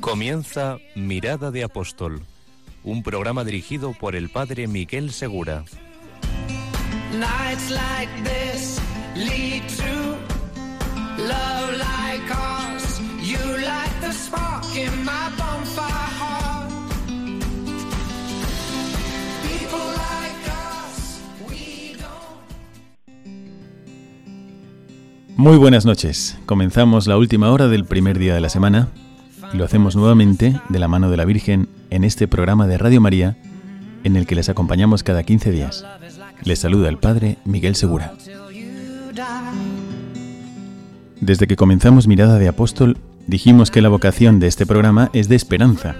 Comienza Mirada de Apóstol, un programa dirigido por el padre Miguel Segura. Nights like this lead to love like ours. You light the spark in my bonfire heart. People like us, we don't. Muy buenas noches. Comenzamos la última hora del primer día de la semana y lo hacemos nuevamente de la mano de la Virgen en este programa de Radio María en el que les acompañamos cada 15 días. Les saluda el Padre Miguel Segura. Desde que comenzamos Mirada de Apóstol dijimos que la vocación de este programa es de esperanza,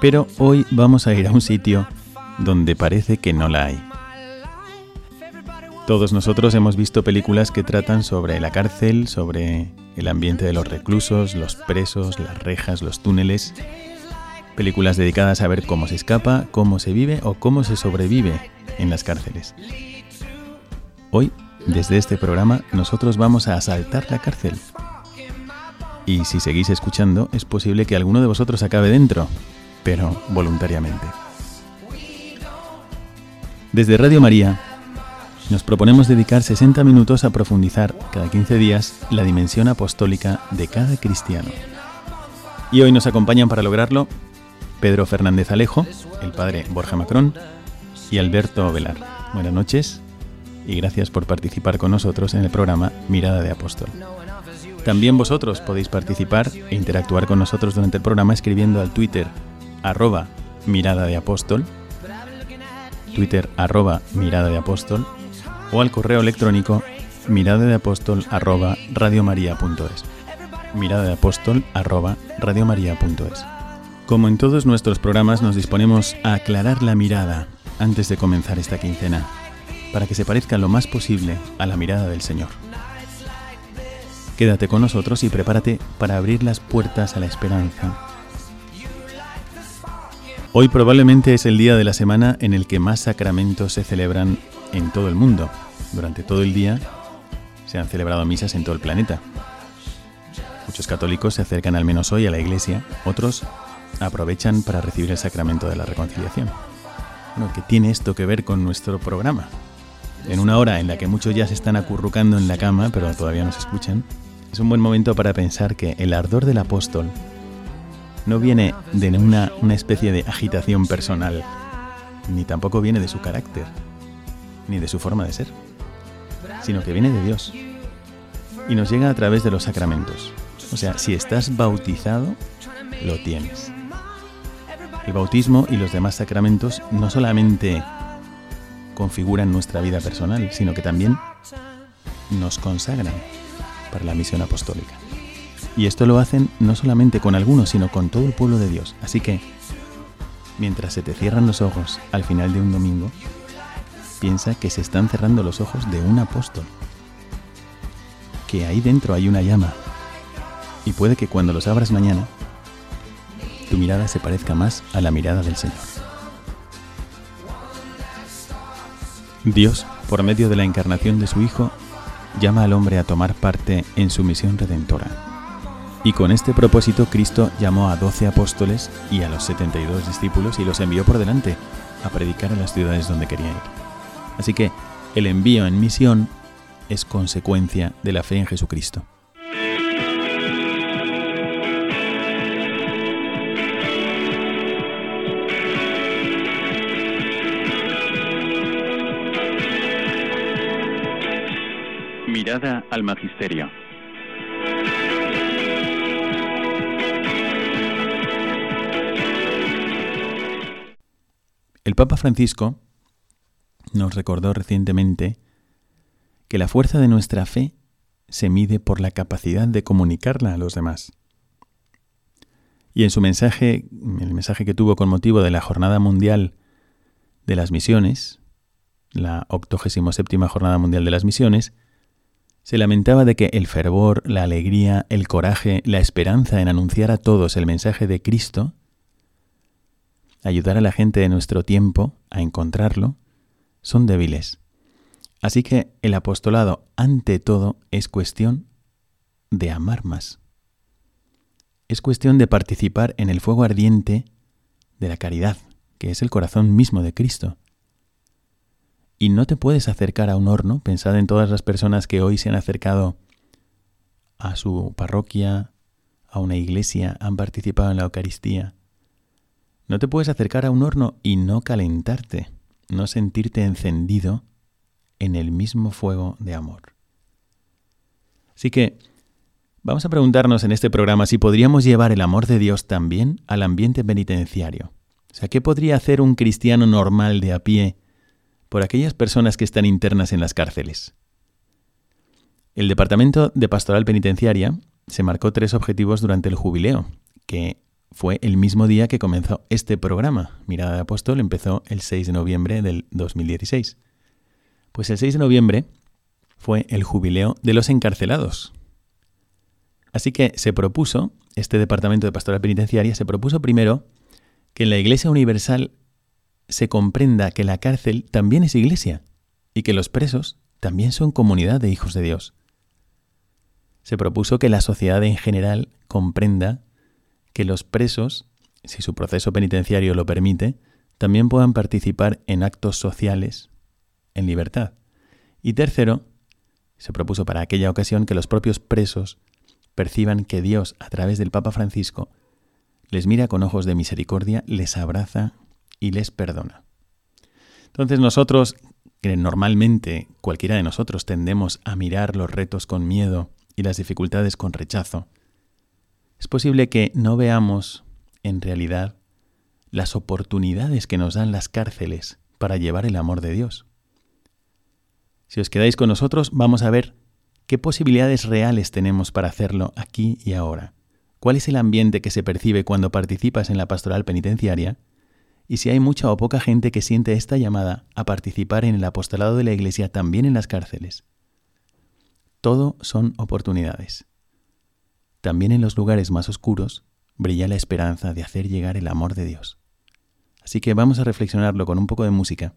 pero hoy vamos a ir a un sitio donde parece que no la hay. Todos nosotros hemos visto películas que tratan sobre la cárcel, sobre el ambiente de los reclusos, los presos, las rejas, los túneles. Películas dedicadas a ver cómo se escapa, cómo se vive o cómo se sobrevive en las cárceles. Hoy, desde este programa, nosotros vamos a asaltar la cárcel. Y si seguís escuchando, es posible que alguno de vosotros acabe dentro, pero voluntariamente. Desde Radio María, nos proponemos dedicar 60 minutos a profundizar cada 15 días la dimensión apostólica de cada cristiano. Y hoy nos acompañan para lograrlo Pedro Fernández Alejo, el padre Borja Macrón y Alberto Velar. Buenas noches y gracias por participar con nosotros en el programa Mirada de Apóstol. También vosotros podéis participar e interactuar con nosotros durante el programa escribiendo al Twitter arroba mirada de apóstol, Twitter arroba mirada de apóstol o al correo electrónico mirada de apóstol arroba radiomaria.es. Mirada de apóstol arroba radiomaria.es. Como en todos nuestros programas nos disponemos a aclarar la mirada antes de comenzar esta quincena, para que se parezca lo más posible a la mirada del Señor. Quédate con nosotros y prepárate para abrir las puertas a la esperanza. Hoy probablemente es el día de la semana en el que más sacramentos se celebran en todo el mundo. Durante todo el día se han celebrado misas en todo el planeta. Muchos católicos se acercan al menos hoy a la iglesia, otros aprovechan para recibir el sacramento de la reconciliación. Bueno, ¿qué tiene esto que ver con nuestro programa? En una hora en la que muchos ya se están acurrucando en la cama, pero todavía nos escuchan, es un buen momento para pensar que el ardor del apóstol no viene de una, una especie de agitación personal, ni tampoco viene de su carácter, ni de su forma de ser, sino que viene de Dios y nos llega a través de los sacramentos. O sea, si estás bautizado, lo tienes. El bautismo y los demás sacramentos no solamente configuran nuestra vida personal, sino que también nos consagran para la misión apostólica. Y esto lo hacen no solamente con algunos, sino con todo el pueblo de Dios. Así que, mientras se te cierran los ojos al final de un domingo, piensa que se están cerrando los ojos de un apóstol. Que ahí dentro hay una llama. Y puede que cuando los abras mañana, tu mirada se parezca más a la mirada del Señor. Dios, por medio de la encarnación de su Hijo, llama al hombre a tomar parte en su misión redentora. Y con este propósito Cristo llamó a doce apóstoles y a los 72 discípulos y los envió por delante a predicar en las ciudades donde quería ir. Así que el envío en misión es consecuencia de la fe en Jesucristo. Mirada al Magisterio. El Papa Francisco nos recordó recientemente que la fuerza de nuestra fe se mide por la capacidad de comunicarla a los demás. Y en su mensaje, el mensaje que tuvo con motivo de la Jornada Mundial de las Misiones, la 87 Jornada Mundial de las Misiones, se lamentaba de que el fervor, la alegría, el coraje, la esperanza en anunciar a todos el mensaje de Cristo, ayudar a la gente de nuestro tiempo a encontrarlo, son débiles. Así que el apostolado, ante todo, es cuestión de amar más. Es cuestión de participar en el fuego ardiente de la caridad, que es el corazón mismo de Cristo. Y no te puedes acercar a un horno, pensad en todas las personas que hoy se han acercado a su parroquia, a una iglesia, han participado en la Eucaristía. No te puedes acercar a un horno y no calentarte, no sentirte encendido en el mismo fuego de amor. Así que vamos a preguntarnos en este programa si podríamos llevar el amor de Dios también al ambiente penitenciario. O sea, ¿qué podría hacer un cristiano normal de a pie por aquellas personas que están internas en las cárceles. El Departamento de Pastoral Penitenciaria se marcó tres objetivos durante el jubileo, que fue el mismo día que comenzó este programa. Mirada de Apóstol empezó el 6 de noviembre del 2016. Pues el 6 de noviembre fue el jubileo de los encarcelados. Así que se propuso, este Departamento de Pastoral Penitenciaria se propuso primero que en la Iglesia Universal se comprenda que la cárcel también es iglesia y que los presos también son comunidad de hijos de Dios. Se propuso que la sociedad en general comprenda que los presos, si su proceso penitenciario lo permite, también puedan participar en actos sociales en libertad. Y tercero, se propuso para aquella ocasión que los propios presos perciban que Dios, a través del Papa Francisco, les mira con ojos de misericordia, les abraza y les perdona. Entonces nosotros, que normalmente cualquiera de nosotros tendemos a mirar los retos con miedo y las dificultades con rechazo, es posible que no veamos en realidad las oportunidades que nos dan las cárceles para llevar el amor de Dios. Si os quedáis con nosotros, vamos a ver qué posibilidades reales tenemos para hacerlo aquí y ahora. ¿Cuál es el ambiente que se percibe cuando participas en la pastoral penitenciaria? y si hay mucha o poca gente que siente esta llamada a participar en el apostolado de la Iglesia también en las cárceles. Todo son oportunidades. También en los lugares más oscuros brilla la esperanza de hacer llegar el amor de Dios. Así que vamos a reflexionarlo con un poco de música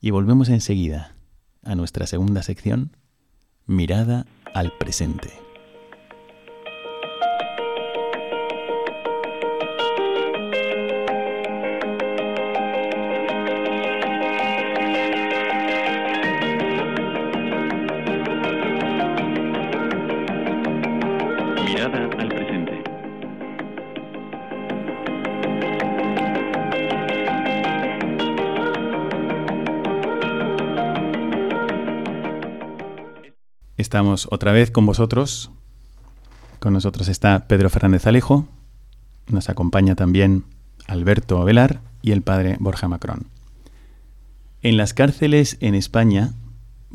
y volvemos enseguida a nuestra segunda sección, Mirada al presente. Estamos otra vez con vosotros. Con nosotros está Pedro Fernández Alejo. Nos acompaña también Alberto Velar y el padre Borja Macron. En las cárceles en España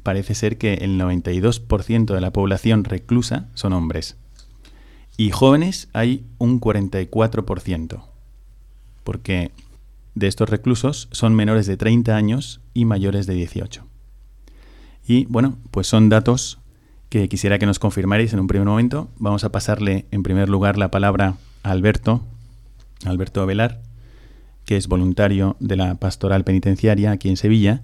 parece ser que el 92% de la población reclusa son hombres. Y jóvenes hay un 44%. Porque de estos reclusos son menores de 30 años y mayores de 18. Y bueno, pues son datos que quisiera que nos confirmarais en un primer momento. Vamos a pasarle en primer lugar la palabra a Alberto, Alberto Velar, que es voluntario de la pastoral penitenciaria aquí en Sevilla,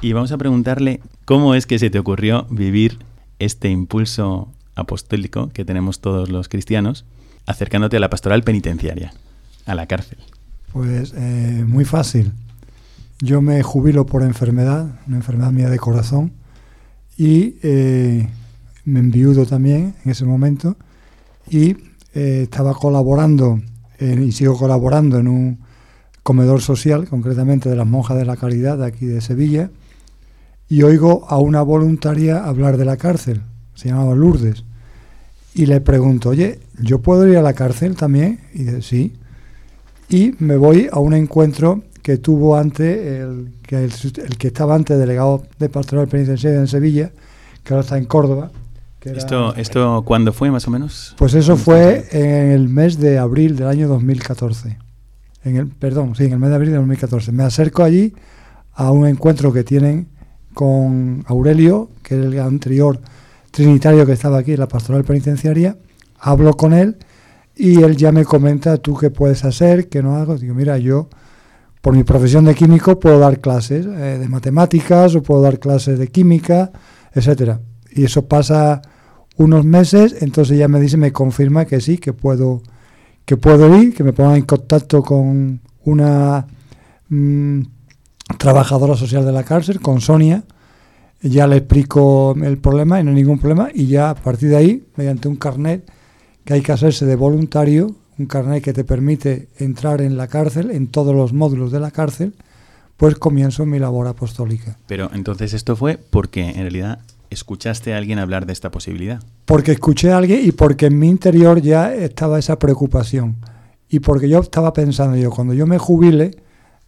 y vamos a preguntarle cómo es que se te ocurrió vivir este impulso apostólico que tenemos todos los cristianos, acercándote a la pastoral penitenciaria, a la cárcel. Pues eh, muy fácil. Yo me jubilo por enfermedad, una enfermedad mía de corazón, y eh, me enviudo también en ese momento y eh, estaba colaborando y sigo colaborando en un comedor social, concretamente de las monjas de la caridad aquí de Sevilla, y oigo a una voluntaria hablar de la cárcel, se llamaba Lourdes, y le pregunto, oye, ¿yo puedo ir a la cárcel también? Y dice, sí. Y me voy a un encuentro que tuvo antes, el que, el, que estaba antes delegado de Pastoral Penitenciaria en Sevilla, que ahora está en Córdoba, era- ¿Esto, ¿Esto cuándo fue más o menos? Pues eso fue en el mes de abril del año 2014. En el, perdón, sí, en el mes de abril de 2014. Me acerco allí a un encuentro que tienen con Aurelio, que es el anterior trinitario que estaba aquí en la pastoral penitenciaria. Hablo con él y él ya me comenta tú qué puedes hacer, qué no hago. Digo, mira, yo por mi profesión de químico puedo dar clases eh, de matemáticas o puedo dar clases de química, etcétera. Y eso pasa unos meses, entonces ya me dice, me confirma que sí, que puedo, que puedo ir, que me ponga en contacto con una mm, trabajadora social de la cárcel, con Sonia. Ya le explico el problema y no hay ningún problema. Y ya a partir de ahí, mediante un carnet que hay que hacerse de voluntario, un carnet que te permite entrar en la cárcel, en todos los módulos de la cárcel, pues comienzo mi labor apostólica. Pero entonces esto fue porque en realidad escuchaste a alguien hablar de esta posibilidad. Porque escuché a alguien y porque en mi interior ya estaba esa preocupación. Y porque yo estaba pensando, yo, cuando yo me jubile,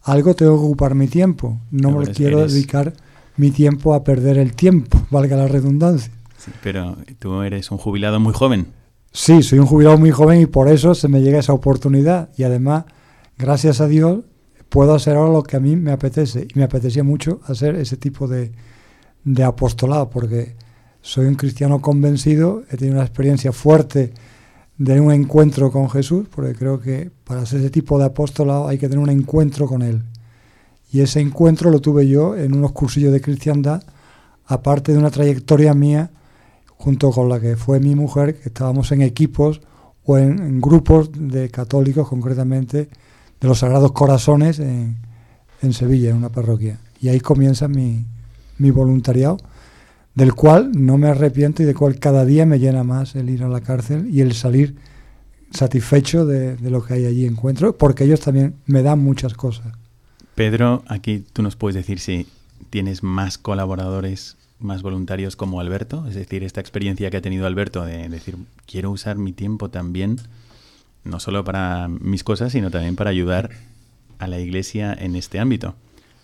algo tengo que ocupar mi tiempo. No me quiero eres- dedicar mi tiempo a perder el tiempo, valga la redundancia. Sí, pero tú eres un jubilado muy joven. Sí, soy un jubilado muy joven y por eso se me llega esa oportunidad. Y además, gracias a Dios, puedo hacer ahora lo que a mí me apetece. Y me apetecía mucho hacer ese tipo de, de apostolado, porque soy un cristiano convencido, he tenido una experiencia fuerte de un encuentro con Jesús, porque creo que para hacer ese tipo de apostolado hay que tener un encuentro con Él. Y ese encuentro lo tuve yo en unos cursillos de cristiandad, aparte de una trayectoria mía junto con la que fue mi mujer, que estábamos en equipos o en, en grupos de católicos, concretamente de los Sagrados Corazones en, en Sevilla, en una parroquia. Y ahí comienza mi, mi voluntariado, del cual no me arrepiento y del cual cada día me llena más el ir a la cárcel y el salir satisfecho de, de lo que hay allí encuentro, porque ellos también me dan muchas cosas. Pedro, aquí tú nos puedes decir si tienes más colaboradores, más voluntarios como Alberto, es decir, esta experiencia que ha tenido Alberto de decir, quiero usar mi tiempo también, no solo para mis cosas, sino también para ayudar a la iglesia en este ámbito.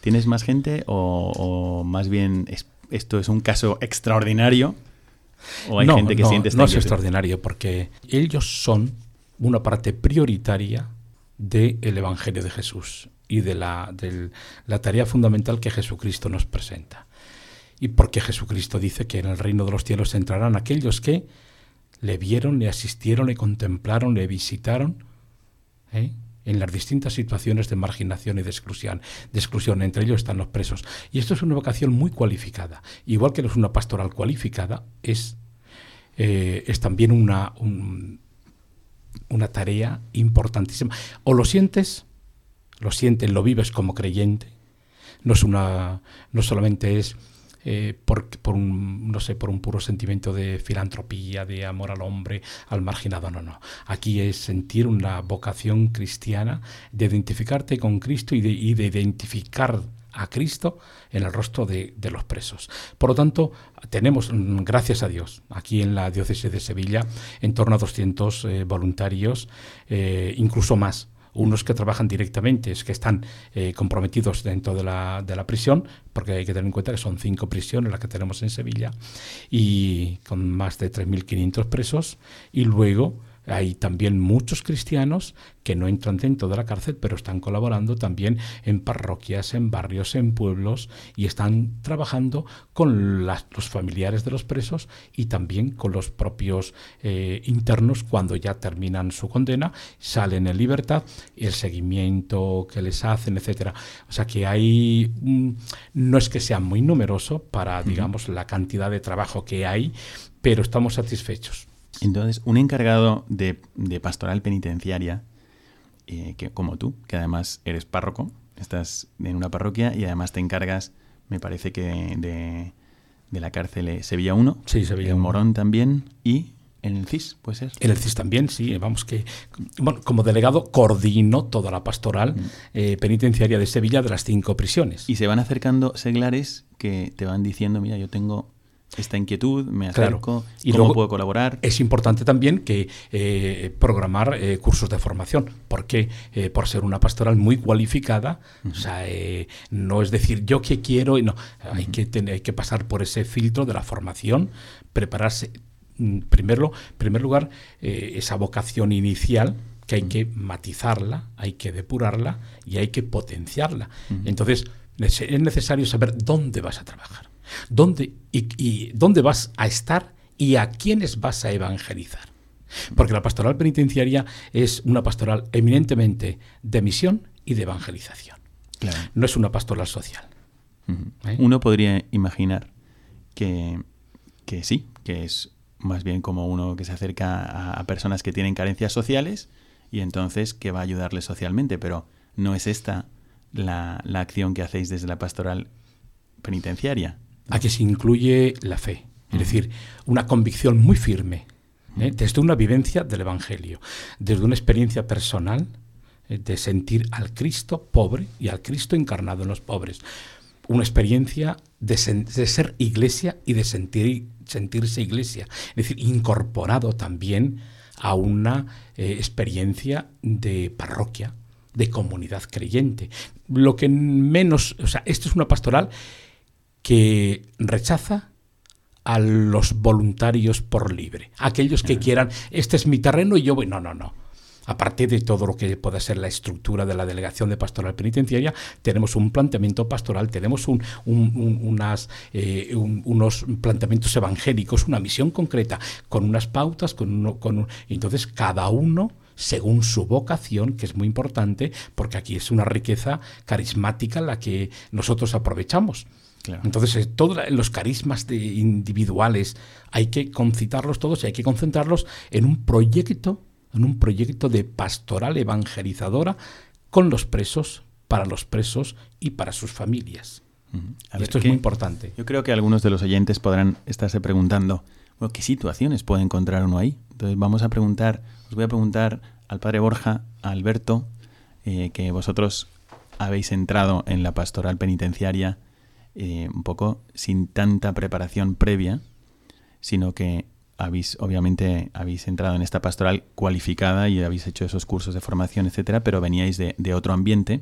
¿Tienes más gente o, o más bien es- esto es un caso extraordinario? ¿O hay no, gente que no, siente esta no es extraordinario porque ellos son una parte prioritaria del Evangelio de Jesús y de la, del- la tarea fundamental que Jesucristo nos presenta. Y porque Jesucristo dice que en el reino de los cielos entrarán aquellos que le vieron, le asistieron, le contemplaron, le visitaron, ¿eh? En las distintas situaciones de marginación y de exclusión. Entre ellos están los presos. Y esto es una vocación muy cualificada. Igual que es una pastoral cualificada, es, eh, es también una, un- una tarea importantísima. O lo sientes, lo sientes, lo vives como creyente. No es una, no solamente es eh, por, un, no sé, por un puro sentimiento de filantropía, de amor al hombre, al marginado, no, no. Aquí es sentir una vocación cristiana de identificarte con Cristo y de, identificar a Cristo en el rostro de, de los presos. Por lo tanto, tenemos, mm, gracias a Dios, aquí en la diócesis de Sevilla, en torno a 200 eh, voluntarios, eh, incluso más, unos que trabajan directamente, es que están eh, comprometidos dentro de la, de la prisión, porque hay que tener en cuenta que son cinco prisiones las que tenemos en Sevilla, y con más de 3.500 presos, y luego hay también muchos cristianos que no entran dentro de la cárcel, pero están colaborando también en parroquias, en barrios, en pueblos y están trabajando con las- los familiares de los presos y también con los propios eh, internos cuando ya terminan su condena, salen en libertad, el seguimiento que les hacen, etcétera. O sea que hay, no es que sea muy numeroso para, digamos, la cantidad de trabajo que hay, pero estamos satisfechos. Entonces, un encargado de, de pastoral penitenciaria, eh, que, como tú, que además eres párroco, estás en una parroquia y además te encargas, me parece que de, de la cárcel de Sevilla 1, Sí, Sevilla en 1. Morón también y en el CIS, puede ser. En el CIS también, sí, vamos que, bueno, como delegado coordino toda la pastoral eh, penitenciaria de Sevilla de las cinco prisiones. Y se van acercando seglares que te van diciendo, mira, yo tengo esta inquietud, me Claro. acerco, Y ¿cómo luego- puedo colaborar? Es importante también que eh, programar eh, cursos de formación, porque eh, por ser una pastoral muy cualificada, o sea, eh, no es decir yo que quiero, y no, hay, que tener, hay que pasar por ese filtro de la formación, prepararse mm, primero, en primer lugar, eh, esa vocación inicial que hay que matizarla, hay que depurarla y hay que potenciarla. Entonces, es necesario saber dónde vas a trabajar, dónde y, dónde vas a estar y a quiénes vas a evangelizar. Porque la pastoral penitenciaria es una pastoral eminentemente de misión y de evangelización. No es una pastoral social. ¿Eh? Uno podría imaginar que, que, sí, que es más bien como uno que se acerca a, personas que tienen carencias sociales y entonces que va a ayudarles socialmente, pero no es esta la, acción que hacéis desde la pastoral penitenciaria. A que se incluye la fe, es decir, una convicción muy firme, ¿eh? desde una vivencia del Evangelio, desde una experiencia personal ¿eh? de sentir al Cristo pobre y al Cristo encarnado en los pobres. Una experiencia de, ser iglesia y de sentir, sentirse iglesia, es decir, incorporado también a una eh, experiencia de parroquia, de comunidad creyente. Lo que menos, o sea, esto es una pastoral que rechaza a los voluntarios por libre, aquellos que quieran, este es mi terreno y yo voy, no, no, no. Aparte de todo lo que pueda ser la estructura de la delegación de pastoral penitenciaria, tenemos un planteamiento pastoral, tenemos un, unas, eh, unos planteamientos evangélicos, una misión concreta, con unas pautas, con, uno, con entonces cada uno según su vocación, que es muy importante, porque aquí es una riqueza carismática la que nosotros aprovechamos. Entonces, eh, todos los carismas de individuales hay que concitarlos todos y hay que concentrarlos en un proyecto, en un proyecto de pastoral evangelizadora con los presos, para los presos y para sus familias. Esto es muy importante. Yo creo que algunos de los oyentes podrán estarse preguntando, ¿qué situaciones puede encontrar uno ahí? Entonces vamos a preguntar voy a preguntar al padre Borja, a Alberto, eh, que vosotros habéis entrado en la pastoral penitenciaria eh, un poco sin tanta preparación previa, sino que habéis, obviamente, habéis entrado en esta pastoral cualificada y habéis hecho esos cursos de formación, etcétera, pero veníais de, de otro ambiente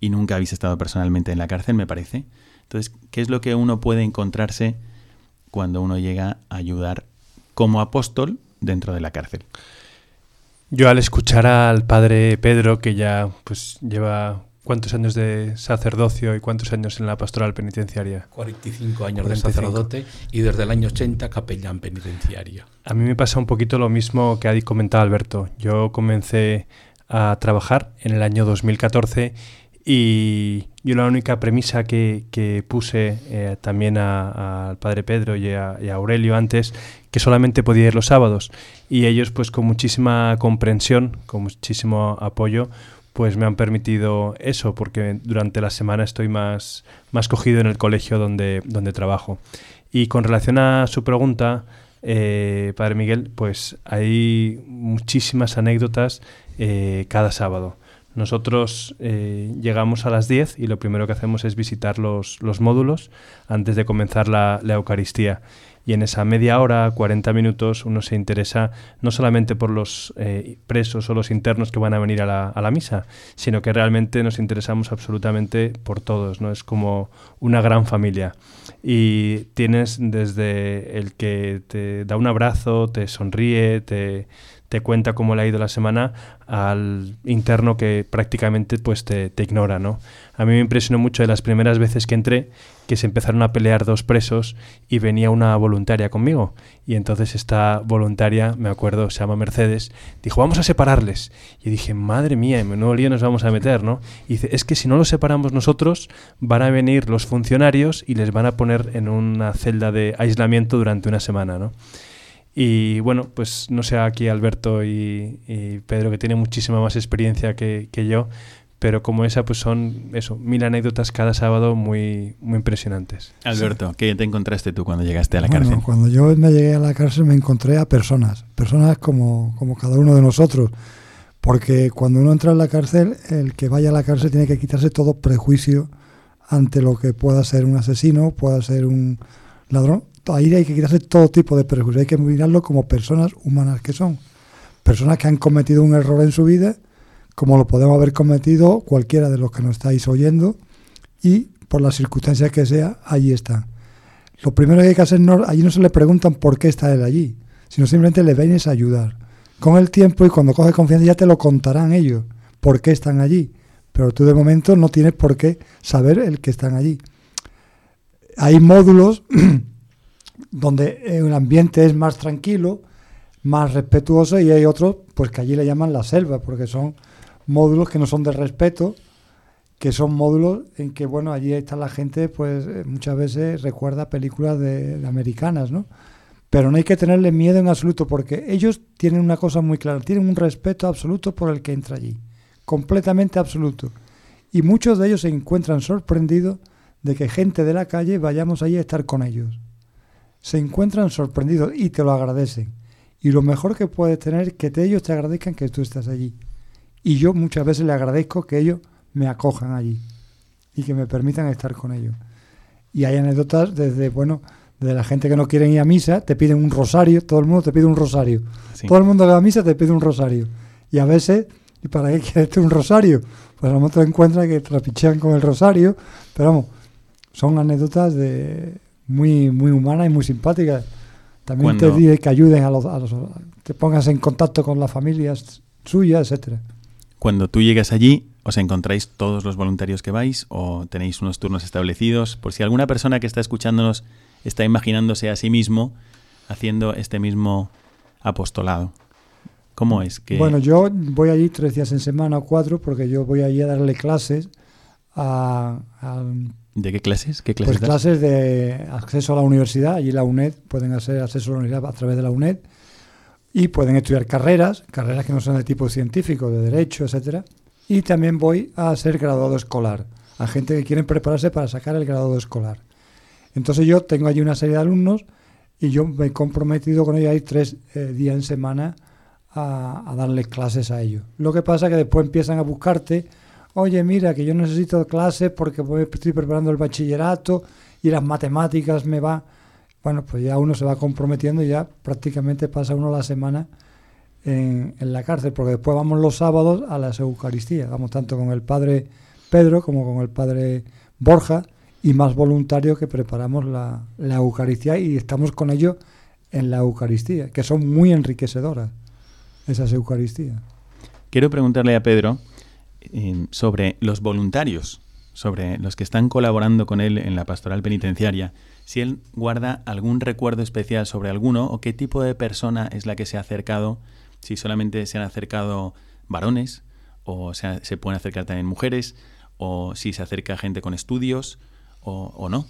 y nunca habéis estado personalmente en la cárcel, me parece. Entonces, ¿qué es lo que uno puede encontrarse cuando uno llega a ayudar como apóstol dentro de la cárcel? Yo al escuchar al padre Pedro, que ya pues lleva cuántos años de sacerdocio y cuántos años en la pastoral penitenciaria. 45 años de sacerdote y desde el año 80 capellán penitenciario. A mí me pasa un poquito lo mismo que ha comentado Alberto. Yo comencé a trabajar en el año 2014 y yo la única premisa que, que puse eh, también al padre Pedro y a, Aurelio antes, que solamente podía ir los sábados. Y ellos pues con muchísima comprensión, con muchísimo apoyo, pues me han permitido eso, porque durante la semana estoy más, más cogido en el colegio donde, donde trabajo. Y con relación a su pregunta, eh, Padre Miguel, pues hay muchísimas anécdotas eh, cada sábado. Nosotros eh, llegamos a las 10 y lo primero que hacemos es visitar los, módulos antes de comenzar la, Eucaristía. Y en esa media hora, 40 minutos, uno se interesa no solamente por los eh, presos o los internos que van a venir a la, misa, sino que realmente nos interesamos absolutamente por todos, ¿no? Es como una gran familia. Y tienes desde el que te da un abrazo, te sonríe, te, te cuenta cómo le ha ido la semana al interno que prácticamente pues te, ignora, ¿no? A mí me impresionó mucho de las primeras veces que entré que se empezaron a pelear dos presos y venía una voluntaria conmigo. Y entonces esta voluntaria, me acuerdo, se llama Mercedes, dijo, vamos a separarles. Y dije, madre mía, en menudo lío nos vamos a meter, ¿no? Y dice, es que si no los separamos nosotros, van a venir los funcionarios y les van a poner en una celda de aislamiento durante una semana, ¿no? Y bueno, pues no sé aquí Alberto y, Pedro, que tienen muchísima más experiencia que, yo, pero como esa, pues son eso, mil anécdotas cada sábado muy, muy impresionantes. Alberto, ¿qué te encontraste tú cuando llegaste a la cárcel? Cuando yo me llegué a la cárcel me encontré a personas, personas como, como cada uno de nosotros, porque cuando uno entra en la cárcel, el que vaya a la cárcel tiene que quitarse todo prejuicio ante lo que pueda ser un asesino, pueda ser un ladrón, ahí hay que quitarse todo tipo de prejuicios, hay que mirarlo como personas humanas que son. Personas que han cometido un error en su vida, como lo podemos haber cometido cualquiera de los que nos estáis oyendo, y por las circunstancias que sea, allí están. Lo primero que hay que hacer, allí no se le preguntan por qué está él allí, sino simplemente le vienes a ayudar. Con el tiempo y cuando coges confianza ya te lo contarán ellos, por qué están allí. Pero tú de momento no tienes por qué saber el que están allí. Hay módulos donde el ambiente es más tranquilo, más respetuoso y hay otros pues que allí le llaman la selva, porque son módulos que no son de respeto, que son módulos en que, bueno, allí está la gente, pues eh, muchas veces recuerda películas de, americanas, ¿no? Pero no hay que tenerle miedo en absoluto, porque ellos tienen una cosa muy clara, tienen un respeto absoluto por el que entra allí, completamente absoluto. Y muchos de ellos se encuentran sorprendidos de que gente de la calle vayamos allí a estar con ellos. Se encuentran sorprendidos y te lo agradecen. Y lo mejor que puedes tener es que ellos te agradezcan que tú estás allí. Y yo muchas veces le agradezco que ellos me acojan allí y que me permitan estar con ellos. Y hay anécdotas desde, bueno, de la gente que no quiere ir a misa, te piden un rosario, todo el mundo te pide un rosario. Todo el mundo que va a misa te pide un rosario. Y a veces, ¿y para qué quieres un rosario? Pues a lo mejor te encuentras que trapichean con el rosario, pero vamos, son anécdotas de muy, muy humanas y muy simpáticas. También te diré que ayuden a los, a los, te pongas en contacto con las familias suyas, etcétera. Cuando tú llegas allí, ¿os encontráis todos los voluntarios que vais o tenéis unos turnos establecidos? Por si alguna persona que está escuchándonos está imaginándose a sí mismo haciendo este mismo apostolado. ¿Cómo es que...? Bueno, yo voy allí tres días en semana o cuatro porque yo voy allí a darle clases a, ¿De qué clases? ¿Qué clases pues clases de acceso a la universidad. Allí la UNED pueden hacer acceso a la universidad a través de la UNED y pueden estudiar carreras, carreras que no son de tipo científico, de derecho, etcétera. Y también voy a ser graduado escolar, a gente que quiere prepararse para sacar el graduado escolar. Entonces yo tengo allí una serie de alumnos y yo me he comprometido con ellos ahí tres eh, días en semana a, a darles clases a ellos. Lo que pasa es que después empiezan a buscarte oye, mira, que yo necesito clases porque estoy preparando el bachillerato y las matemáticas me va. Bueno, pues ya uno se va comprometiendo y ya prácticamente pasa uno la semana en, la cárcel, porque después vamos los sábados a las Eucaristías. Vamos tanto con el padre Pedro como con el padre Borja y más voluntarios que preparamos la, la Eucaristía y estamos con ellos en la Eucaristía, que son muy enriquecedoras esas Eucaristías. Quiero preguntarle a Pedro sobre los voluntarios, sobre los que están colaborando con él en la pastoral penitenciaria, si él guarda algún recuerdo especial sobre alguno o qué tipo de persona es la que se ha acercado, si solamente se han acercado varones o se pueden acercar también mujeres o si se acerca gente con estudios o, no.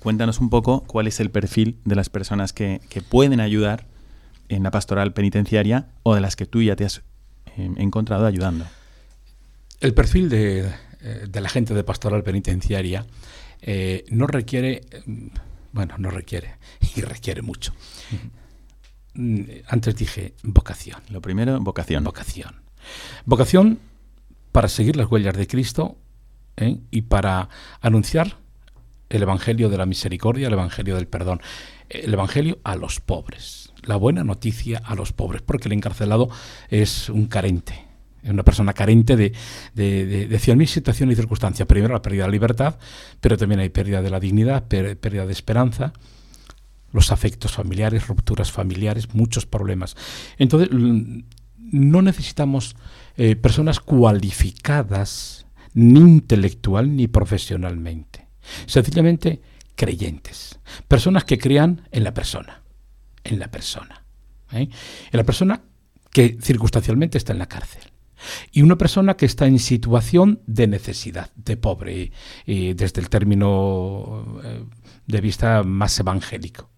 cuéntanos un poco cuál es el perfil de las personas que, pueden ayudar en la pastoral penitenciaria o de las que tú ya te has eh, encontrado ayudando. El perfil de, eh, la gente de pastoral penitenciaria eh, no requiere, mm, bueno, no requiere, y requiere mucho. Mm, antes dije vocación. Lo primero, vocación. Vocación. Vocación para seguir las huellas de Cristo ¿eh? y para anunciar el Evangelio de la misericordia, el Evangelio del perdón, el Evangelio a los pobres, la buena noticia a los pobres, porque el encarcelado es un carente, es una persona carente de, de, de, cien mil situaciones y circunstancias. Primero la pérdida de la libertad, pero también hay pérdida de la dignidad, pérdida de esperanza, los afectos familiares, rupturas familiares, muchos problemas. Entonces, no necesitamos eh, personas cualificadas ni intelectual ni profesionalmente. Sencillamente creyentes. Personas que crean en la persona. En la persona. ¿eh? En la persona que circunstancialmente está en la cárcel y una persona que está en situación de necesidad, de pobre, y, desde el término eh, de vista más evangélico.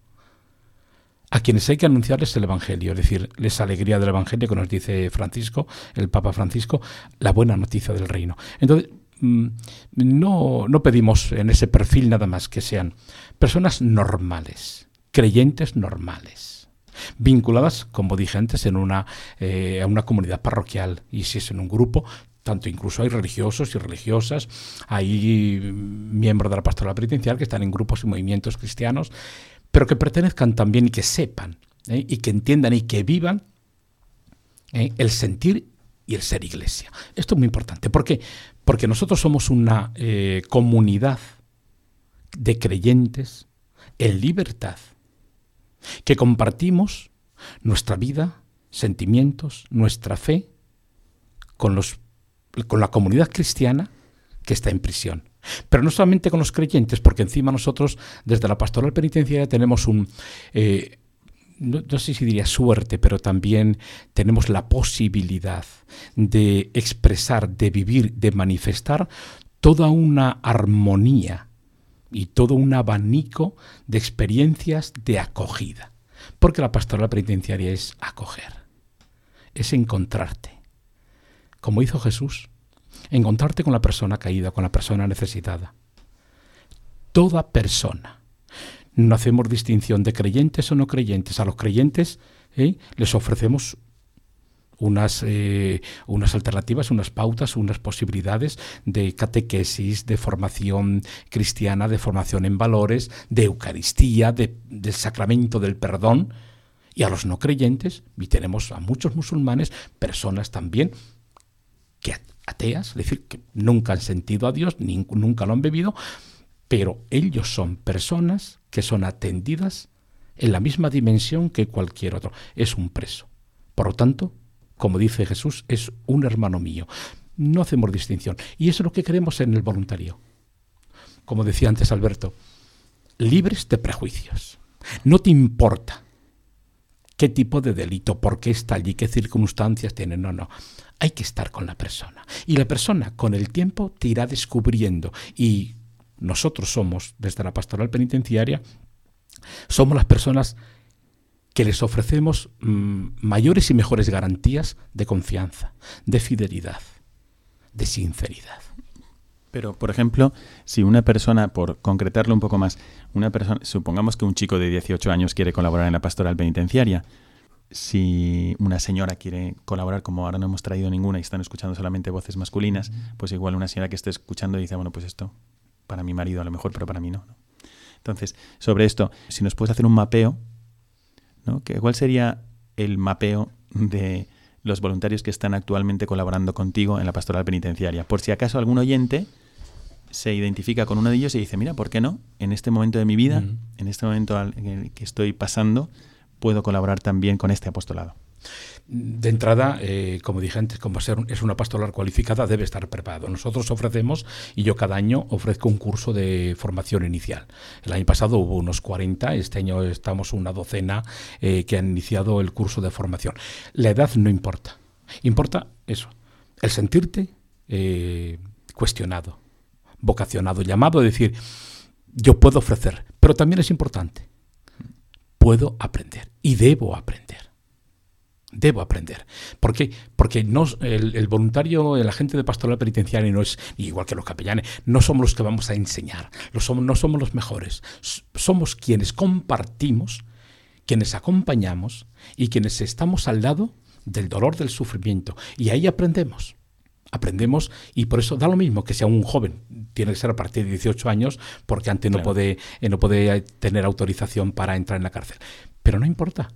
A quienes hay que anunciarles el Evangelio, es decir, les alegría del Evangelio que nos dice Francisco, el Papa Francisco, la buena noticia del reino. Entonces, mm, no, no pedimos en ese perfil nada más que sean personas normales, creyentes normales vinculadas, como dije antes, en una, eh, a una comunidad parroquial y si es en un grupo, tanto incluso hay religiosos y religiosas, hay miembros de la pastoral penitencial que están en grupos y movimientos cristianos, pero que pertenezcan también y que sepan ¿eh? y que entiendan y que vivan ¿eh? el sentir y el ser iglesia. Esto es muy importante. ¿Por qué? Porque nosotros somos una comunidad de creyentes en libertad que compartimos nuestra vida, sentimientos, nuestra fe con, los, con la comunidad cristiana que está en prisión. Pero no solamente con los creyentes, porque encima nosotros desde la pastoral penitenciaria tenemos un, eh, no, no, sé si diría suerte, pero también tenemos la posibilidad de expresar, de vivir, de manifestar toda una armonía y todo un abanico de experiencias de acogida. Porque la pastoral penitenciaria es acoger, es encontrarte, como hizo Jesús, encontrarte con la persona caída, con la persona necesitada. Toda persona. No hacemos distinción de creyentes o no creyentes. A los creyentes ¿eh? les ofrecemos unas, eh, unas alternativas, unas pautas, unas posibilidades de catequesis, de formación cristiana, de formación en valores, de Eucaristía, de, del sacramento del perdón. Y a los no creyentes, y tenemos a muchos musulmanes, personas también que ateas, es decir, que nunca han sentido a Dios, nunca lo han bebido, pero ellos son personas que son atendidas en la misma dimensión que cualquier otro. Es un preso. Por lo tanto, como dice Jesús, es un hermano mío. No hacemos distinción. Y eso es lo que queremos en el voluntario. Como decía antes Alberto, libres de prejuicios. No te importa qué tipo de delito, por qué está allí, qué circunstancias tiene. No, no. Hay que estar con la persona. Y la persona con el tiempo te irá descubriendo. Y nosotros somos, desde la pastoral penitenciaria, somos las personas que les ofrecemos mmm, mayores y mejores garantías de confianza, de fidelidad, de sinceridad. Pero, por ejemplo, si una persona, por concretarlo un poco más, una persona, supongamos que un chico de 18 años quiere colaborar en la pastoral penitenciaria, si una señora quiere colaborar, como ahora no hemos traído ninguna y están escuchando solamente voces masculinas, pues igual una señora que esté escuchando dice, bueno, pues esto para mi marido a lo mejor, pero para mí no. Entonces, sobre esto, si nos puedes hacer un mapeo ¿no? ¿Cuál sería el mapeo de los voluntarios que están actualmente colaborando contigo en la pastoral penitenciaria? Por si acaso algún oyente se identifica con uno de ellos y dice, mira, ¿por qué no? En este momento de mi vida, uh -huh. en este momento en el que estoy pasando, puedo colaborar también con este apostolado. De entrada, eh, como dije antes, como ser, es una pastoral cualificada, debe estar preparado. Nosotros ofrecemos, y yo cada año ofrezco un curso de formación inicial. El año pasado hubo unos 40, este año estamos una docena eh, que han iniciado el curso de formación. La edad no importa, importa eso, el sentirte eh, cuestionado, vocacionado, llamado a decir, yo puedo ofrecer, pero también es importante, puedo aprender y debo aprender debo aprender. ¿Por qué? Porque no, el, el, voluntario, el agente de pastoral penitenciaria no es, igual que los capellanes, no somos los que vamos a enseñar, no somos, no somos los mejores. Somos quienes compartimos, quienes acompañamos y quienes estamos al lado del dolor, del sufrimiento. Y ahí aprendemos. Aprendemos y por eso da lo mismo que sea un joven, tiene que ser a partir de 18 años, porque antes claro. no, puede, eh, no puede tener autorización para entrar en la cárcel. Pero no importa,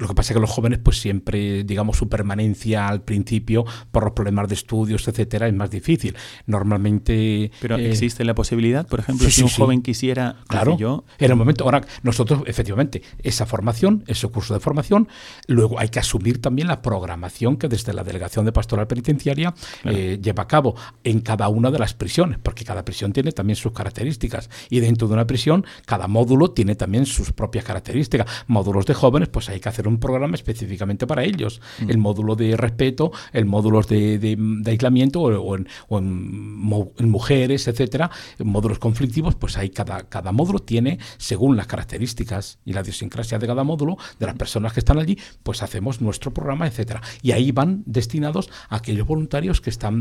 lo que pasa es que los jóvenes, pues siempre, digamos, su permanencia al principio, por los problemas de estudios, etcétera, es más difícil. Normalmente. Pero eh, existe la posibilidad, por ejemplo, sí, si un sí, joven quisiera. Claro. Yo, en el momento, ahora, nosotros, efectivamente, esa formación, ese curso de formación, luego hay que asumir también la programación que desde la Delegación de Pastoral Penitenciaria claro. eh, lleva a cabo en cada una de las prisiones, porque cada prisión tiene también sus características. Y dentro de una prisión, cada módulo tiene también sus propias características. Módulos de jóvenes, pues hay que hacer un programa específicamente para ellos. Mm. El módulo de respeto, el módulo de, de, de aislamiento o, o, en, o en, en, mujeres, etcétera, en módulos conflictivos, pues hay cada, cada módulo tiene, según las características y la idiosincrasia de cada módulo, de las personas que están allí, pues hacemos nuestro programa, etcétera. Y ahí van destinados a aquellos voluntarios que están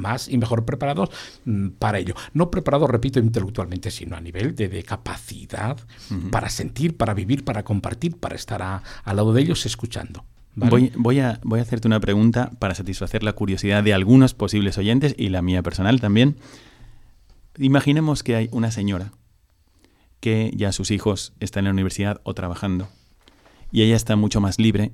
más y mejor preparados mm, para ello. No preparados, repito, intelectualmente, sino a nivel de, de capacidad uh -huh. para sentir, para vivir, para compartir, para estar a, al lado de ellos escuchando. Voy, voy, a, voy a hacerte una pregunta para satisfacer la curiosidad de algunos posibles oyentes y la mía personal también. Imaginemos que hay una señora que ya sus hijos están en la universidad o trabajando y ella está mucho más libre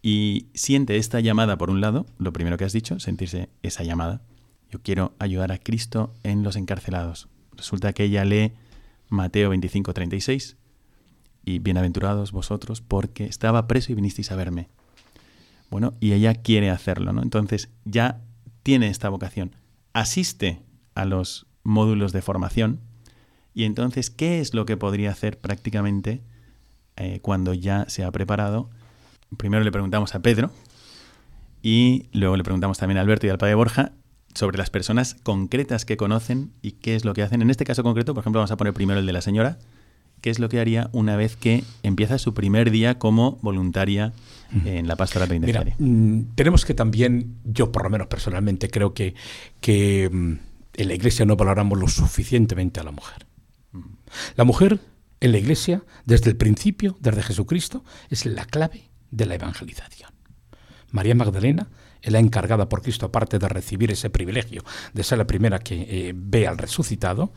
y siente esta llamada por un lado, lo primero que has dicho, sentirse esa llamada. Yo quiero ayudar a Cristo en los encarcelados. Resulta que ella lee Mateo 25, 36 y bienaventurados vosotros porque estaba preso y vinisteis a verme. Bueno, y ella quiere hacerlo, ¿no? Entonces ya tiene esta vocación. Asiste a los módulos de formación y entonces, ¿qué es lo que podría hacer prácticamente eh, cuando ya se ha preparado? Primero le preguntamos a Pedro y luego le preguntamos también a Alberto y al padre Borja sobre las personas concretas que conocen y qué es lo que hacen. En este caso concreto, por ejemplo, vamos a poner primero el de la señora, qué es lo que haría una vez que empieza su primer día como voluntaria en la pastoral penitenciaria. Mm, tenemos que también, yo por lo menos personalmente creo que, que mm, en la iglesia no valoramos lo suficientemente a la mujer. La mujer en la iglesia, desde el principio, desde Jesucristo, es la clave de la evangelización. María Magdalena es la encargada por Cristo, aparte de recibir ese privilegio de ser la primera que eh, ve al resucitado,